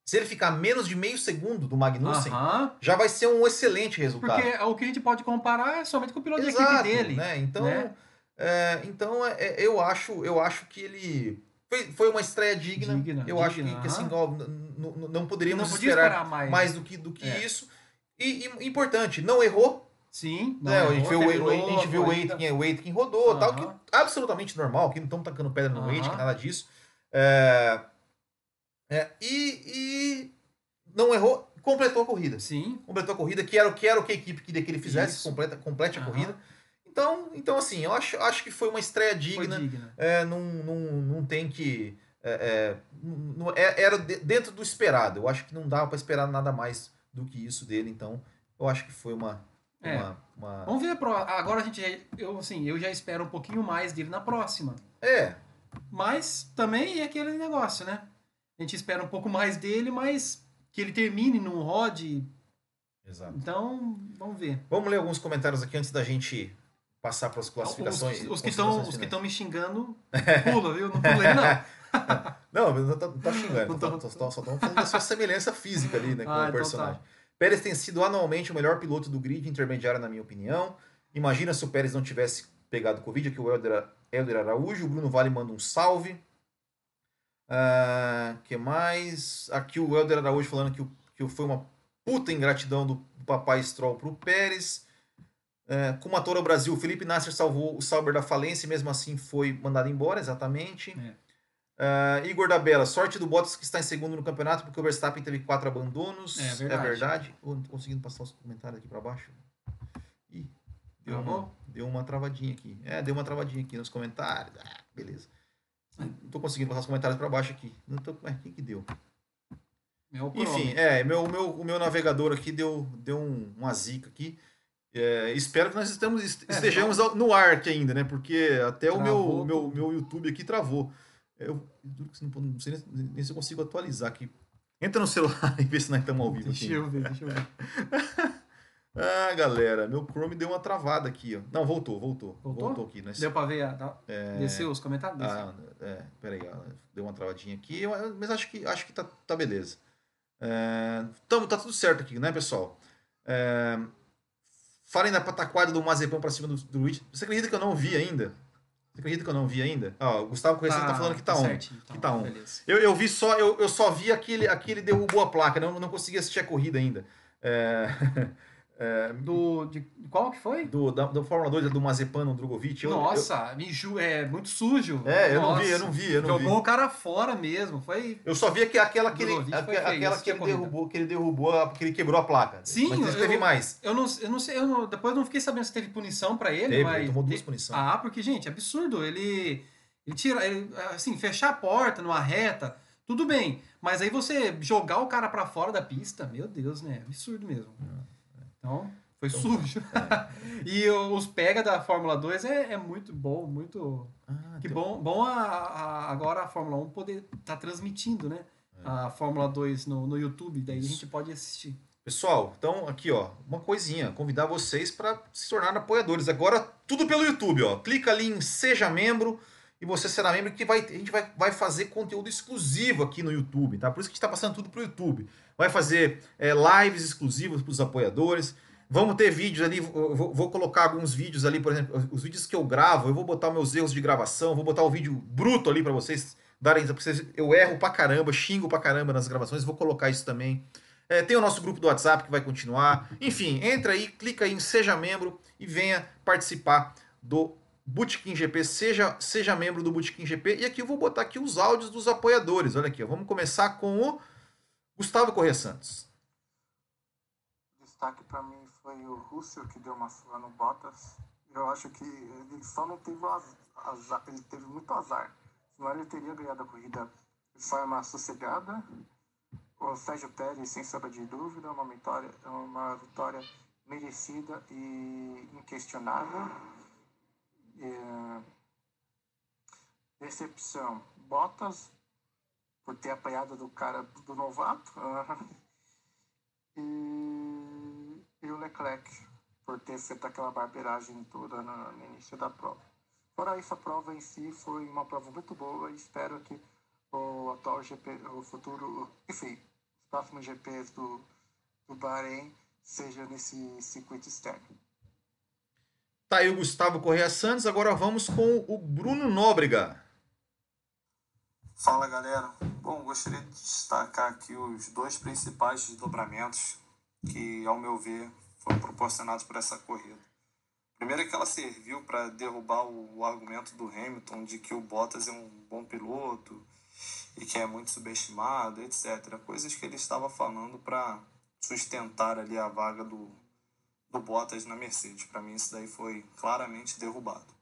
se ele ficar menos de meio segundo do Magnussen, já vai ser um excelente resultado. Porque o que a gente pode comparar é somente com o piloto Exato, equipe dele. né? Então, né? é, então é, é, eu acho, eu acho que ele foi, foi uma estreia digna. Digna, eu acho digna, que, que, assim, ó, não poderíamos não esperar, esperar mais. mais do que, do que É. isso. E, e importante, não errou. Sim. não né? a, errou, gente viu, o- a gente viu o a Aitken, o Aitken rodou, tal, que absolutamente normal, que não estamos tacando pedra no Aham. Aitken, nada disso. É, é, e, e não errou, completou a corrida. Sim. completou a corrida, que era o que era o que a equipe queria que ele fizesse, Isso. completa, complete a corrida. Então, então assim, eu acho, acho que foi uma estreia Foi digna. digna. É, não, não, não tem que. é, é, não- é- era de- dentro do esperado. Eu acho que não dava para esperar nada mais do que isso dele. Então, eu acho que foi uma. É. uma, uma- Vamos ver pro... Agora a gente eu assim, eu já espero um pouquinho mais dele na próxima. É, Mas também é aquele negócio, né? A gente espera um pouco mais dele, mas que ele termine num rod. exato. Então, vamos ver. Vamos ler alguns comentários aqui antes da gente passar para as classificações. Os, os que estão estão me xingando, <laughs> pula, viu? Não pulei, não. <laughs> Não, não tá, não tá xingando. Não Só tô- só só estamos falando da sua semelhança física ali, né, com Ah, o então personagem. tá. Pérez tem sido anualmente o melhor piloto do grid intermediário, na minha opinião. Imagina se o Pérez não tivesse pegado Covid, aqui o Helder, Helder Araújo. O Bruno Vale manda um salve. Ah, que mais? Aqui o Helder Araújo falando que, que foi uma puta ingratidão do papai Stroll pro Pérez. É, com uma Toro Brasil, Felipe Nasser salvou o Sauber da falência e mesmo assim foi mandado embora, exatamente. É. Ah, Igor da Bela, sorte do Bottas que está em segundo no campeonato, porque o Verstappen teve quatro abandonos. É verdade. verdade. Não tô conseguindo passar os comentários aqui para baixo. Ih, deu uma, deu uma travadinha aqui. É, deu uma travadinha aqui nos comentários. Ah, beleza. Não tô conseguindo passar os comentários para baixo aqui. Não tô, é, o que deu? É o Enfim, é, meu, meu, o meu navegador aqui deu, deu um, uma zica aqui. É, espero que nós estamos, est- É, estejamos ao- no ar aqui ainda, né? Porque até o meu, Travou meu, meu YouTube aqui travou. Eu juro que não, não sei nem, nem se eu consigo atualizar aqui. Entra no celular <laughs> e vê se nós estamos ao vivo Deixa aqui. eu ver, deixa eu ver. <laughs> Ah, galera, meu Chrome deu uma travada aqui, ó. Não, voltou, voltou. Voltou? Voltou aqui. Nós, Deu pra ver? a- é, Desceu os comentários? Ah, é, peraí, ó, deu uma travadinha aqui, eu- mas acho que, acho que tá, tá beleza. É, tamo, tá tudo certo aqui, né, pessoal? É, falem da pataquada do Mazepão pra cima do, do Luiz. Você acredita que eu não vi ainda? Você acredita que eu não vi ainda? Ó, o Gustavo Conhecido tá, falando que tá, on. certinho, então, que tá on. Beleza. Eu, eu vi só, eu, eu só vi aquele, aquele derrubou a placa, não, não consegui assistir a corrida ainda. É, <laughs> É, Do, de, qual que foi? do, da, da Fórmula 2, do Mazepano Drogovic. Eu, Nossa, me ju- é muito sujo. eu- é, eu não Nossa. vi, eu não vi, eu não Jogou vi. o cara fora mesmo. Foi. Eu só vi que aquela que ele, aquela assisti que ele derrubou, que ele derrubou, que ele quebrou a placa. Sim, Mas eu- teve mais. Eu não, eu não sei, eu não- depois não fiquei sabendo se teve punição pra ele, Teve, mas. ele tomou duas punições. Ah, porque, gente, absurdo. Ele. Ele tira. Ele, assim, fechar a porta numa reta, tudo bem. Mas aí você jogar o cara pra fora da pista, meu Deus, né? Absurdo mesmo. Então, foi sujo. <laughs> e o- os pega da Fórmula 2 é, é muito bom, muito. Ah, Que bom, bom a, a- agora a Fórmula 1 poder estar transmitindo, né? A Fórmula 2 no, no YouTube, daí a gente pode assistir. Pessoal, então aqui ó, uma coisinha, convidar vocês para se tornar apoiadores. Agora tudo pelo YouTube, ó. Clica ali em seja membro e você será membro que vai, a gente vai, vai fazer conteúdo exclusivo aqui no YouTube, tá? Por isso que a gente está passando tudo pro YouTube. Vai fazer é, lives exclusivas para os apoiadores. Vamos ter vídeos ali, vou, vou colocar alguns vídeos ali, por exemplo, os vídeos que eu gravo, eu vou botar meus erros de gravação, vou botar o vídeo bruto ali para vocês darem, vocês- eu erro pra caramba, xingo pra caramba nas gravações, vou colocar isso também. É, tem o nosso grupo do WhatsApp que vai continuar. Enfim, entra aí, clica aí em Seja Membro e venha participar do Bootkin GP. Seja, seja membro do Bootkin GP. E aqui eu vou botar aqui os áudios dos apoiadores. Olha aqui, ó. vamos começar com o Gustavo Corrêa Santos. Destaque pra mim foi o Russell que deu uma surra no Bottas. Eu acho que ele só não teve azar, ele teve muito azar. Senão ele teria ganhado a corrida de forma sossegada. O Sérgio Pérez, sem sombra de dúvida, uma vitória, uma vitória merecida e inquestionável. É, Decepção. Bottas, por ter apanhado do cara do novato. <laughs> E, e o Leclerc, por ter feito aquela barbeiragem toda no, no início da prova. Fora isso, a prova em si foi uma prova muito boa e espero que o atual GP, o futuro, enfim, os próximos GPs do, do Bahrein seja nesse circuito externo. Tá aí o Gustavo Correia Santos. Agora vamos com o Bruno Nóbrega. Fala galera, bom, gostaria de destacar aqui os dois principais desdobramentos que, ao meu ver, foram proporcionados por essa corrida. Primeiro é que ela serviu para derrubar o, argumento do Hamilton de que o Bottas é um bom piloto e que é muito subestimado, etc. Coisas que ele estava falando para sustentar ali a vaga do, do Bottas na Mercedes. Para mim, isso daí foi claramente derrubado.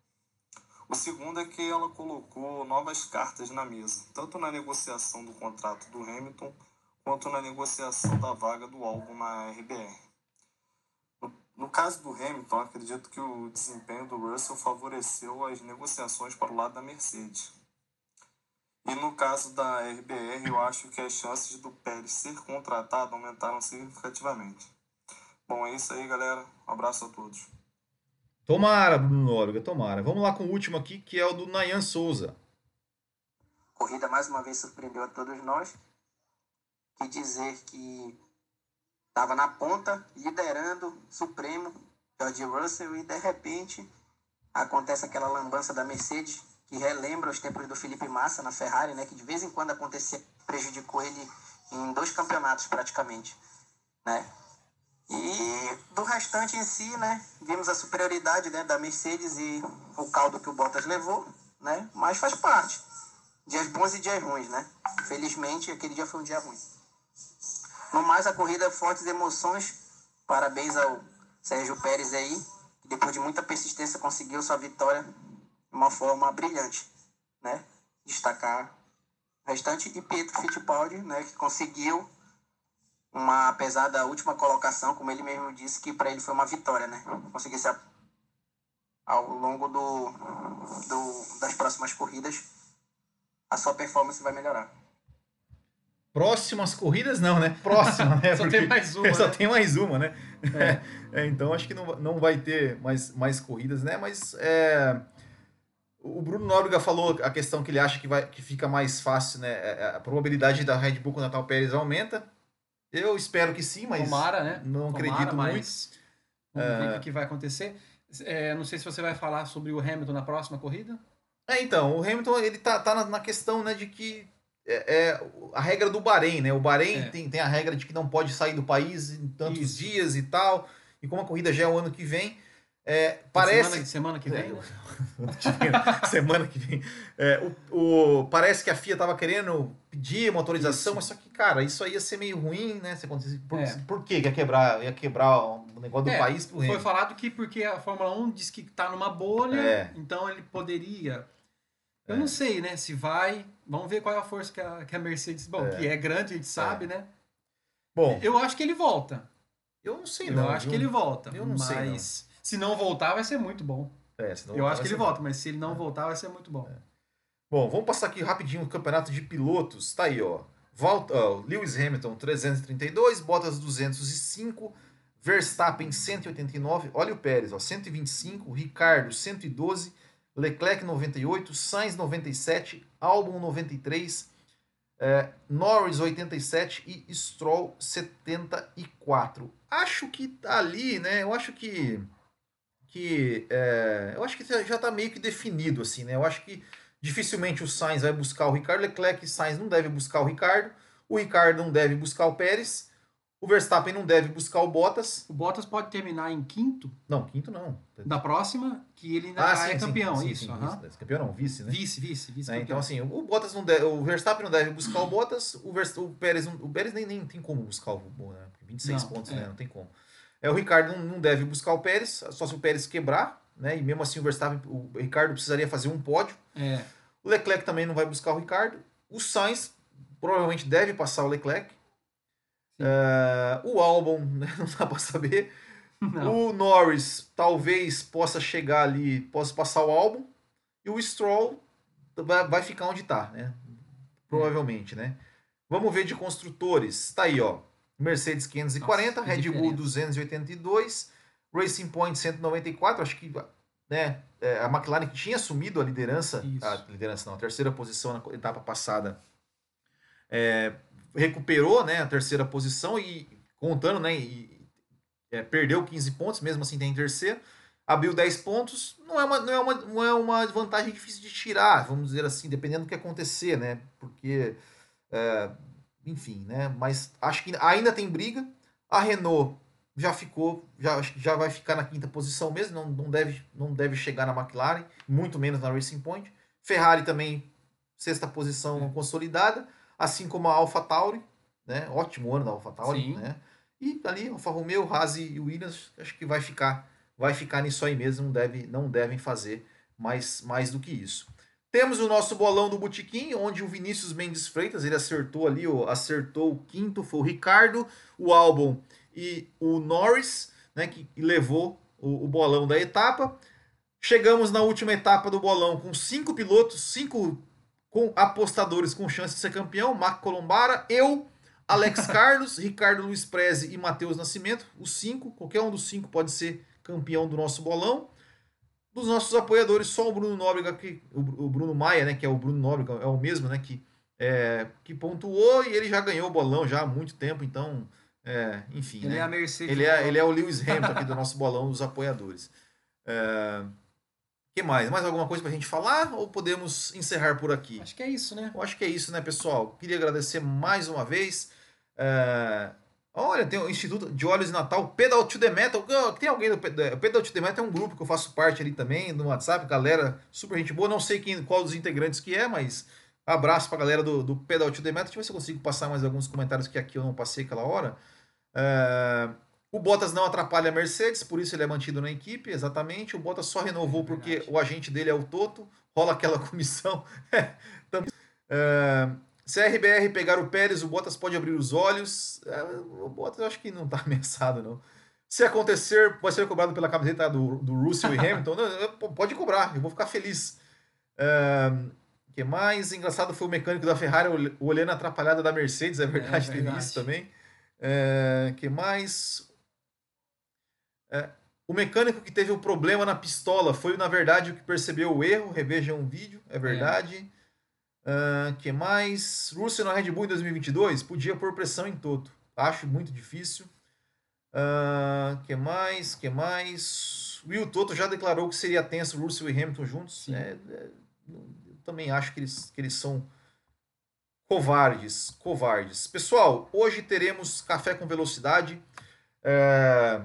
O segundo é que ela colocou novas cartas na mesa, tanto na negociação do contrato do Hamilton quanto na negociação da vaga do álbum na RBR. No, caso do Hamilton, acredito que o desempenho do Russell favoreceu as negociações para o lado da Mercedes. E no caso da RBR, eu acho que as chances do Pérez ser contratado aumentaram significativamente. Bom, é isso aí, galera. Um abraço a todos. Tomara, Bruno Nóbrega, tomara. Vamos lá com o último aqui, que é o do Nayan Souza. corrida mais uma vez surpreendeu a todos nós. Que dizer que estava na ponta, liderando, supremo, George Russell, e de repente acontece aquela lambança da Mercedes, que relembra os tempos do Felipe Massa na Ferrari, né, que de vez em quando acontecia, prejudicou ele em dois campeonatos praticamente. Né? E do restante em si, né, vimos a superioridade né, da Mercedes e o caldo que o Bottas levou, né, mas faz parte dias bons e dias ruins, né? Felizmente, aquele dia foi um dia ruim. No mais, a corrida, fortes emoções. Parabéns ao Sérgio Pérez aí, que depois de muita persistência conseguiu sua vitória de uma forma brilhante, né? Destacar o restante e Pietro Fittipaldi, né? Que conseguiu uma, apesar da última colocação, como ele mesmo disse, que para ele foi uma vitória, né? Conseguir se a- ao longo do, do, das próximas corridas a sua performance vai melhorar. Próximas corridas, não, né? Próxima, né? <laughs> Só tem mais uma, Só né? tem mais uma, né? <laughs> É, então acho que não, não vai ter mais, mais corridas, né? Mas é, o Bruno Nóbrega falou a questão que ele acha que, vai, que fica mais fácil, né? É, A probabilidade da Red Bull contratar o Pérez aumenta. Eu espero que sim, mas Tomara, né? não Tomara, acredito muito. mas Vamos ver o que vai acontecer. É, não sei se você vai falar sobre o Hamilton na próxima corrida. É, então, o Hamilton ele tá, tá na, na questão né, de que é, é a regra do Bahrein, né? O Bahrein É. tem, tem a regra de que não pode sair do país em tantos Isso. dias e tal. E como a corrida já é o ano que vem, é, parece. Semana, semana que vem, né? <laughs> semana que vem. É, o, o, parece que a FIA estava querendo pedir uma autorização, isso. mas só que, cara, isso aí ia ser meio ruim, né? Se acontecesse. Por, é. por que ia quebrar, ia quebrar o negócio do é, país pro Foi falado que porque a Fórmula 1 diz que tá numa bolha, É. então ele poderia. Eu É. não sei, né? Se vai. Vamos ver qual é a força que a, que a Mercedes. Bom, É. que é grande, a gente sabe, né? Bom, Eu acho que ele volta. eu não sei Eu não. acho viu? que ele volta. Eu não mas sei, não. Se não voltar, vai ser muito bom. É, senão eu acho que ele bom. volta, mas se ele não É. voltar, vai ser muito bom. Bom, vamos passar aqui rapidinho o campeonato de pilotos. Tá aí, ó. Volta, ó, Lewis Hamilton 332, Bottas 205, Verstappen 189, olha o Pérez, ó, 125, Ricardo 112, Leclerc 98, Sainz 97, Albon 93, é, Norris 87 e Stroll 74. Acho que tá ali, né? Eu acho que que é, eu acho que já está meio que definido assim, né? Eu acho que dificilmente o Sainz vai buscar o Ricardo Leclerc, e Sainz não deve buscar o Ricardo, o Ricardo não deve buscar o Pérez, o Verstappen não deve buscar o Bottas. O Bottas pode terminar em quinto Não, quinto não. da próxima, que ele ainda Ah, já sim, é campeão. sim, isso, sim, vice, campeão não, vice, né? Vice, vice, vice. É, então assim, o Bottas não deve, o Verstappen não deve buscar o Bottas, o, Vers, o Pérez, o Pérez nem, nem tem como buscar o né? 26 Não, pontos, é. né? Não tem como. É, o Ricardo não, deve buscar o Pérez, só se o Pérez quebrar, né? E mesmo assim o Verstappen, o Ricardo precisaria fazer um pódio. É, O Leclerc também não vai buscar o Ricardo. O Sainz provavelmente deve passar o Leclerc. É, o Albon, <laughs> né, não dá para saber. <laughs> não. O Norris talvez possa chegar ali, possa passar o Albon. E o Stroll vai, vai ficar onde está, né? Provavelmente, né? Vamos ver de construtores. Tá aí, ó. Mercedes 540, Nossa, Red Bull diferença. 282, Racing Point 194. Acho que né, é, a McLaren que tinha assumido a liderança, Isso. a liderança não, a terceira posição na etapa passada, é, recuperou né, a terceira posição e contando, né, e, é, perdeu 15 pontos, mesmo assim tem em terceiro, abriu 10 pontos, não é, uma, não, é uma, não é uma vantagem difícil de tirar, vamos dizer assim, dependendo do que acontecer, né, porque, é, enfim, né, mas acho que ainda tem briga, a Renault já ficou, já, já vai ficar na quinta posição mesmo, não, não, deve, não deve chegar na McLaren, muito menos na Racing Point, Ferrari também, sexta posição consolidada, assim como a Alpha Tauri, né? Ótimo ano da Alpha Tauri, Sim. né? E ali Alfa Romeo, Haas e Williams, acho que vai ficar, vai ficar nisso aí mesmo, não, deve, não devem fazer mais, mais do que isso. Temos o nosso bolão do Botequim, onde o Vinícius Mendes Freitas, ele acertou ali, acertou o quinto, foi o Ricardo, o Albon e o Norris, né, que levou o, o bolão da etapa. Chegamos na última etapa do bolão com cinco pilotos, cinco com apostadores com chance de ser campeão, Marco Colombara, eu, Alex <laughs> Carlos, Ricardo Luiz Preze e Matheus Nascimento, os cinco, qualquer um dos cinco pode ser campeão do nosso bolão. Dos nossos apoiadores, só o Bruno Nóbrega, que, o, Bruno Maia, né, que é o Bruno Nóbrega, é o mesmo, né, que, é, que pontuou e ele já ganhou o bolão já há muito tempo, então, é, enfim, Ele né? é a Mercedes. Ele é, ele é o Lewis Hamilton aqui do nosso bolão dos apoiadores. É, que mais? Mais alguma coisa pra gente falar ou podemos encerrar por aqui? Acho que é isso, né? Eu acho que é isso, né, pessoal? Queria agradecer mais uma vez. É, Olha, tem o Instituto de Olhos de Natal, Pedal to the Metal. Tem alguém do o Pedal to the Metal é um grupo que eu faço parte ali também, no WhatsApp, galera, super gente boa. Não sei quem, qual dos integrantes que é, mas abraço pra galera do, do Pedal to the Metal. Deixa eu ver se eu consigo passar mais alguns comentários que aqui eu não passei aquela hora. É, O Bottas não atrapalha a Mercedes, por isso ele é mantido na equipe, exatamente. O Bottas só renovou É porque o agente dele é o Toto, rola aquela <laughs> comissão. Também. É, se a RBR pegar o Pérez, o Bottas pode abrir os olhos. É, o Bottas eu acho que não tá <laughs> ameaçado, não. Se acontecer, vai ser cobrado pela camiseta do, do Russell e Hamilton. Não, pode cobrar, eu vou ficar feliz. O que mais? Engraçado foi o mecânico da Ferrari ol- olhando a atrapalhada da Mercedes, é verdade, teve verdade. isso também. O que mais? É, o mecânico que teve o problema na pistola foi, na verdade, o que percebeu o erro. Revejam o vídeo, é verdade. O que mais? Russell na Red Bull em 2022 podia pôr pressão em Toto. Acho muito difícil. O que mais? que mais? Will Toto já declarou que seria tenso Russell e Hamilton juntos. É, é, eu também acho que eles, que eles são covardes. Covardes. Pessoal, hoje teremos café com velocidade. É,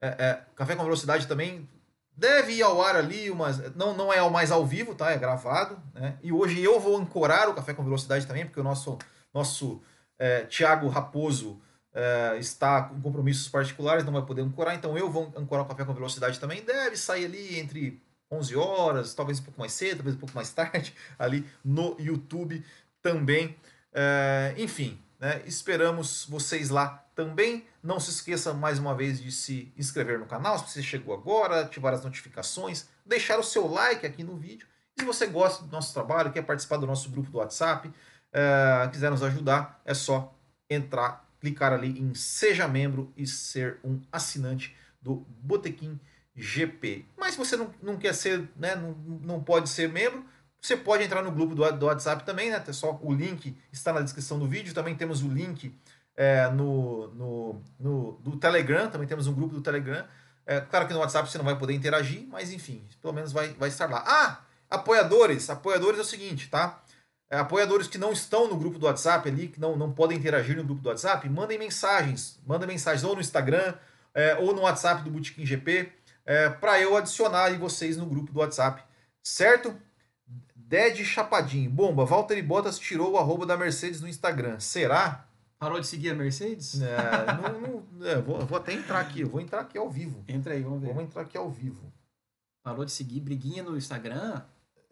É, é, Café com Velocidade também deve ir ao ar ali, mas não, não é mais ao vivo, tá? É gravado, né? E hoje eu vou ancorar o Café com Velocidade também, porque o nosso, nosso é, Tiago Raposo é, está com compromissos particulares, não vai poder ancorar, então eu vou ancorar o Café com Velocidade também. Deve sair ali entre 11 horas, talvez um pouco mais cedo, talvez um pouco mais <laughs> tarde, ali no YouTube também. É, enfim, né? esperamos vocês lá também. Não se esqueça mais uma vez de se inscrever no canal, se você chegou agora, ativar as notificações, deixar o seu like aqui no vídeo. E se você gosta do nosso trabalho, quer participar do nosso grupo do WhatsApp, é, quiser nos ajudar, é só entrar, clicar ali em Seja Membro e ser um assinante do Botequim GP. Mas se você não, não quer ser, né, não, não pode ser membro, você pode entrar no grupo do, do WhatsApp também, né? Só o link está na descrição do vídeo. Também temos o link é, no, no, no, do Telegram, também temos um grupo do Telegram. É, claro que no WhatsApp você não vai poder interagir, mas enfim, pelo menos vai, vai estar lá. Ah, apoiadores. Apoiadores é o seguinte, tá? É, apoiadores que não estão no grupo do WhatsApp ali, que não, não podem interagir no grupo do WhatsApp, mandem mensagens. Mandem mensagens ou no Instagram é, ou no WhatsApp do Botequim GP é, para eu adicionar vocês no grupo do WhatsApp, certo? Ded Chapadinho. Bomba, Valtteri Bottas tirou o arroba da Mercedes no Instagram. Será? Parou de seguir a Mercedes? É, não, não, é, vou, vou, até entrar aqui, vou entrar aqui ao vivo. Entra aí, vamos ver. Vamos entrar aqui ao vivo. Parou de seguir briguinha no Instagram?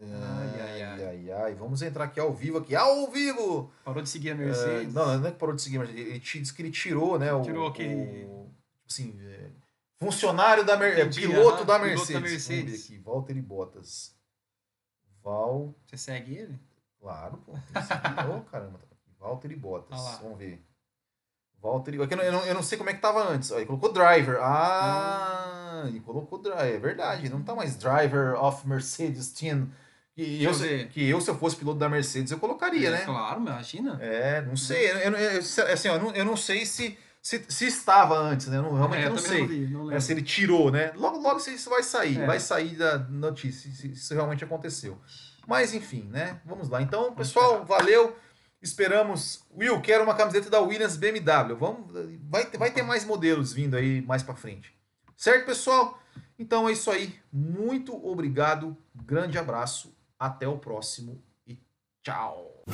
Ai, ai, ai, ai, ai. Vamos entrar aqui ao vivo, aqui, ao vivo! Parou de seguir a Mercedes? É, não, não é que parou de seguir, mas ele disse que ele tirou, né? Tirou o, aquele. O, assim, é, funcionário da Mercedes. piloto, da Mercedes. piloto da Mercedes. Vamos ver aqui, Walter e Bottas. Val. Você segue ele? Claro, pô. oh, caramba, tá. Valtteri Bottas. Ah Vamos ver. Valtteri. Aqui eu, não, eu não sei como é que tava antes. Ele colocou driver. Ah, hum. ele colocou driver. É verdade. Não tá mais driver of Mercedes Team. Que eu, que eu, se eu fosse piloto da Mercedes, eu colocaria, é, né? Claro, imagina. É, não sei. Eu, eu, assim, eu, não, eu não sei se, se, se estava antes, né? Eu não, realmente é, eu não sei. Não não é, se ele tirou, né? Logo, logo isso vai sair. É. Vai sair da notícia se isso realmente aconteceu. Mas enfim, né? Vamos lá. Então, pessoal, valeu. Esperamos. Will, quero uma camiseta da Williams BMW. Vamos, vai, vai ter mais modelos vindo aí mais para frente. Certo, pessoal? Então é isso aí. Muito obrigado. Grande abraço até o próximo e tchau!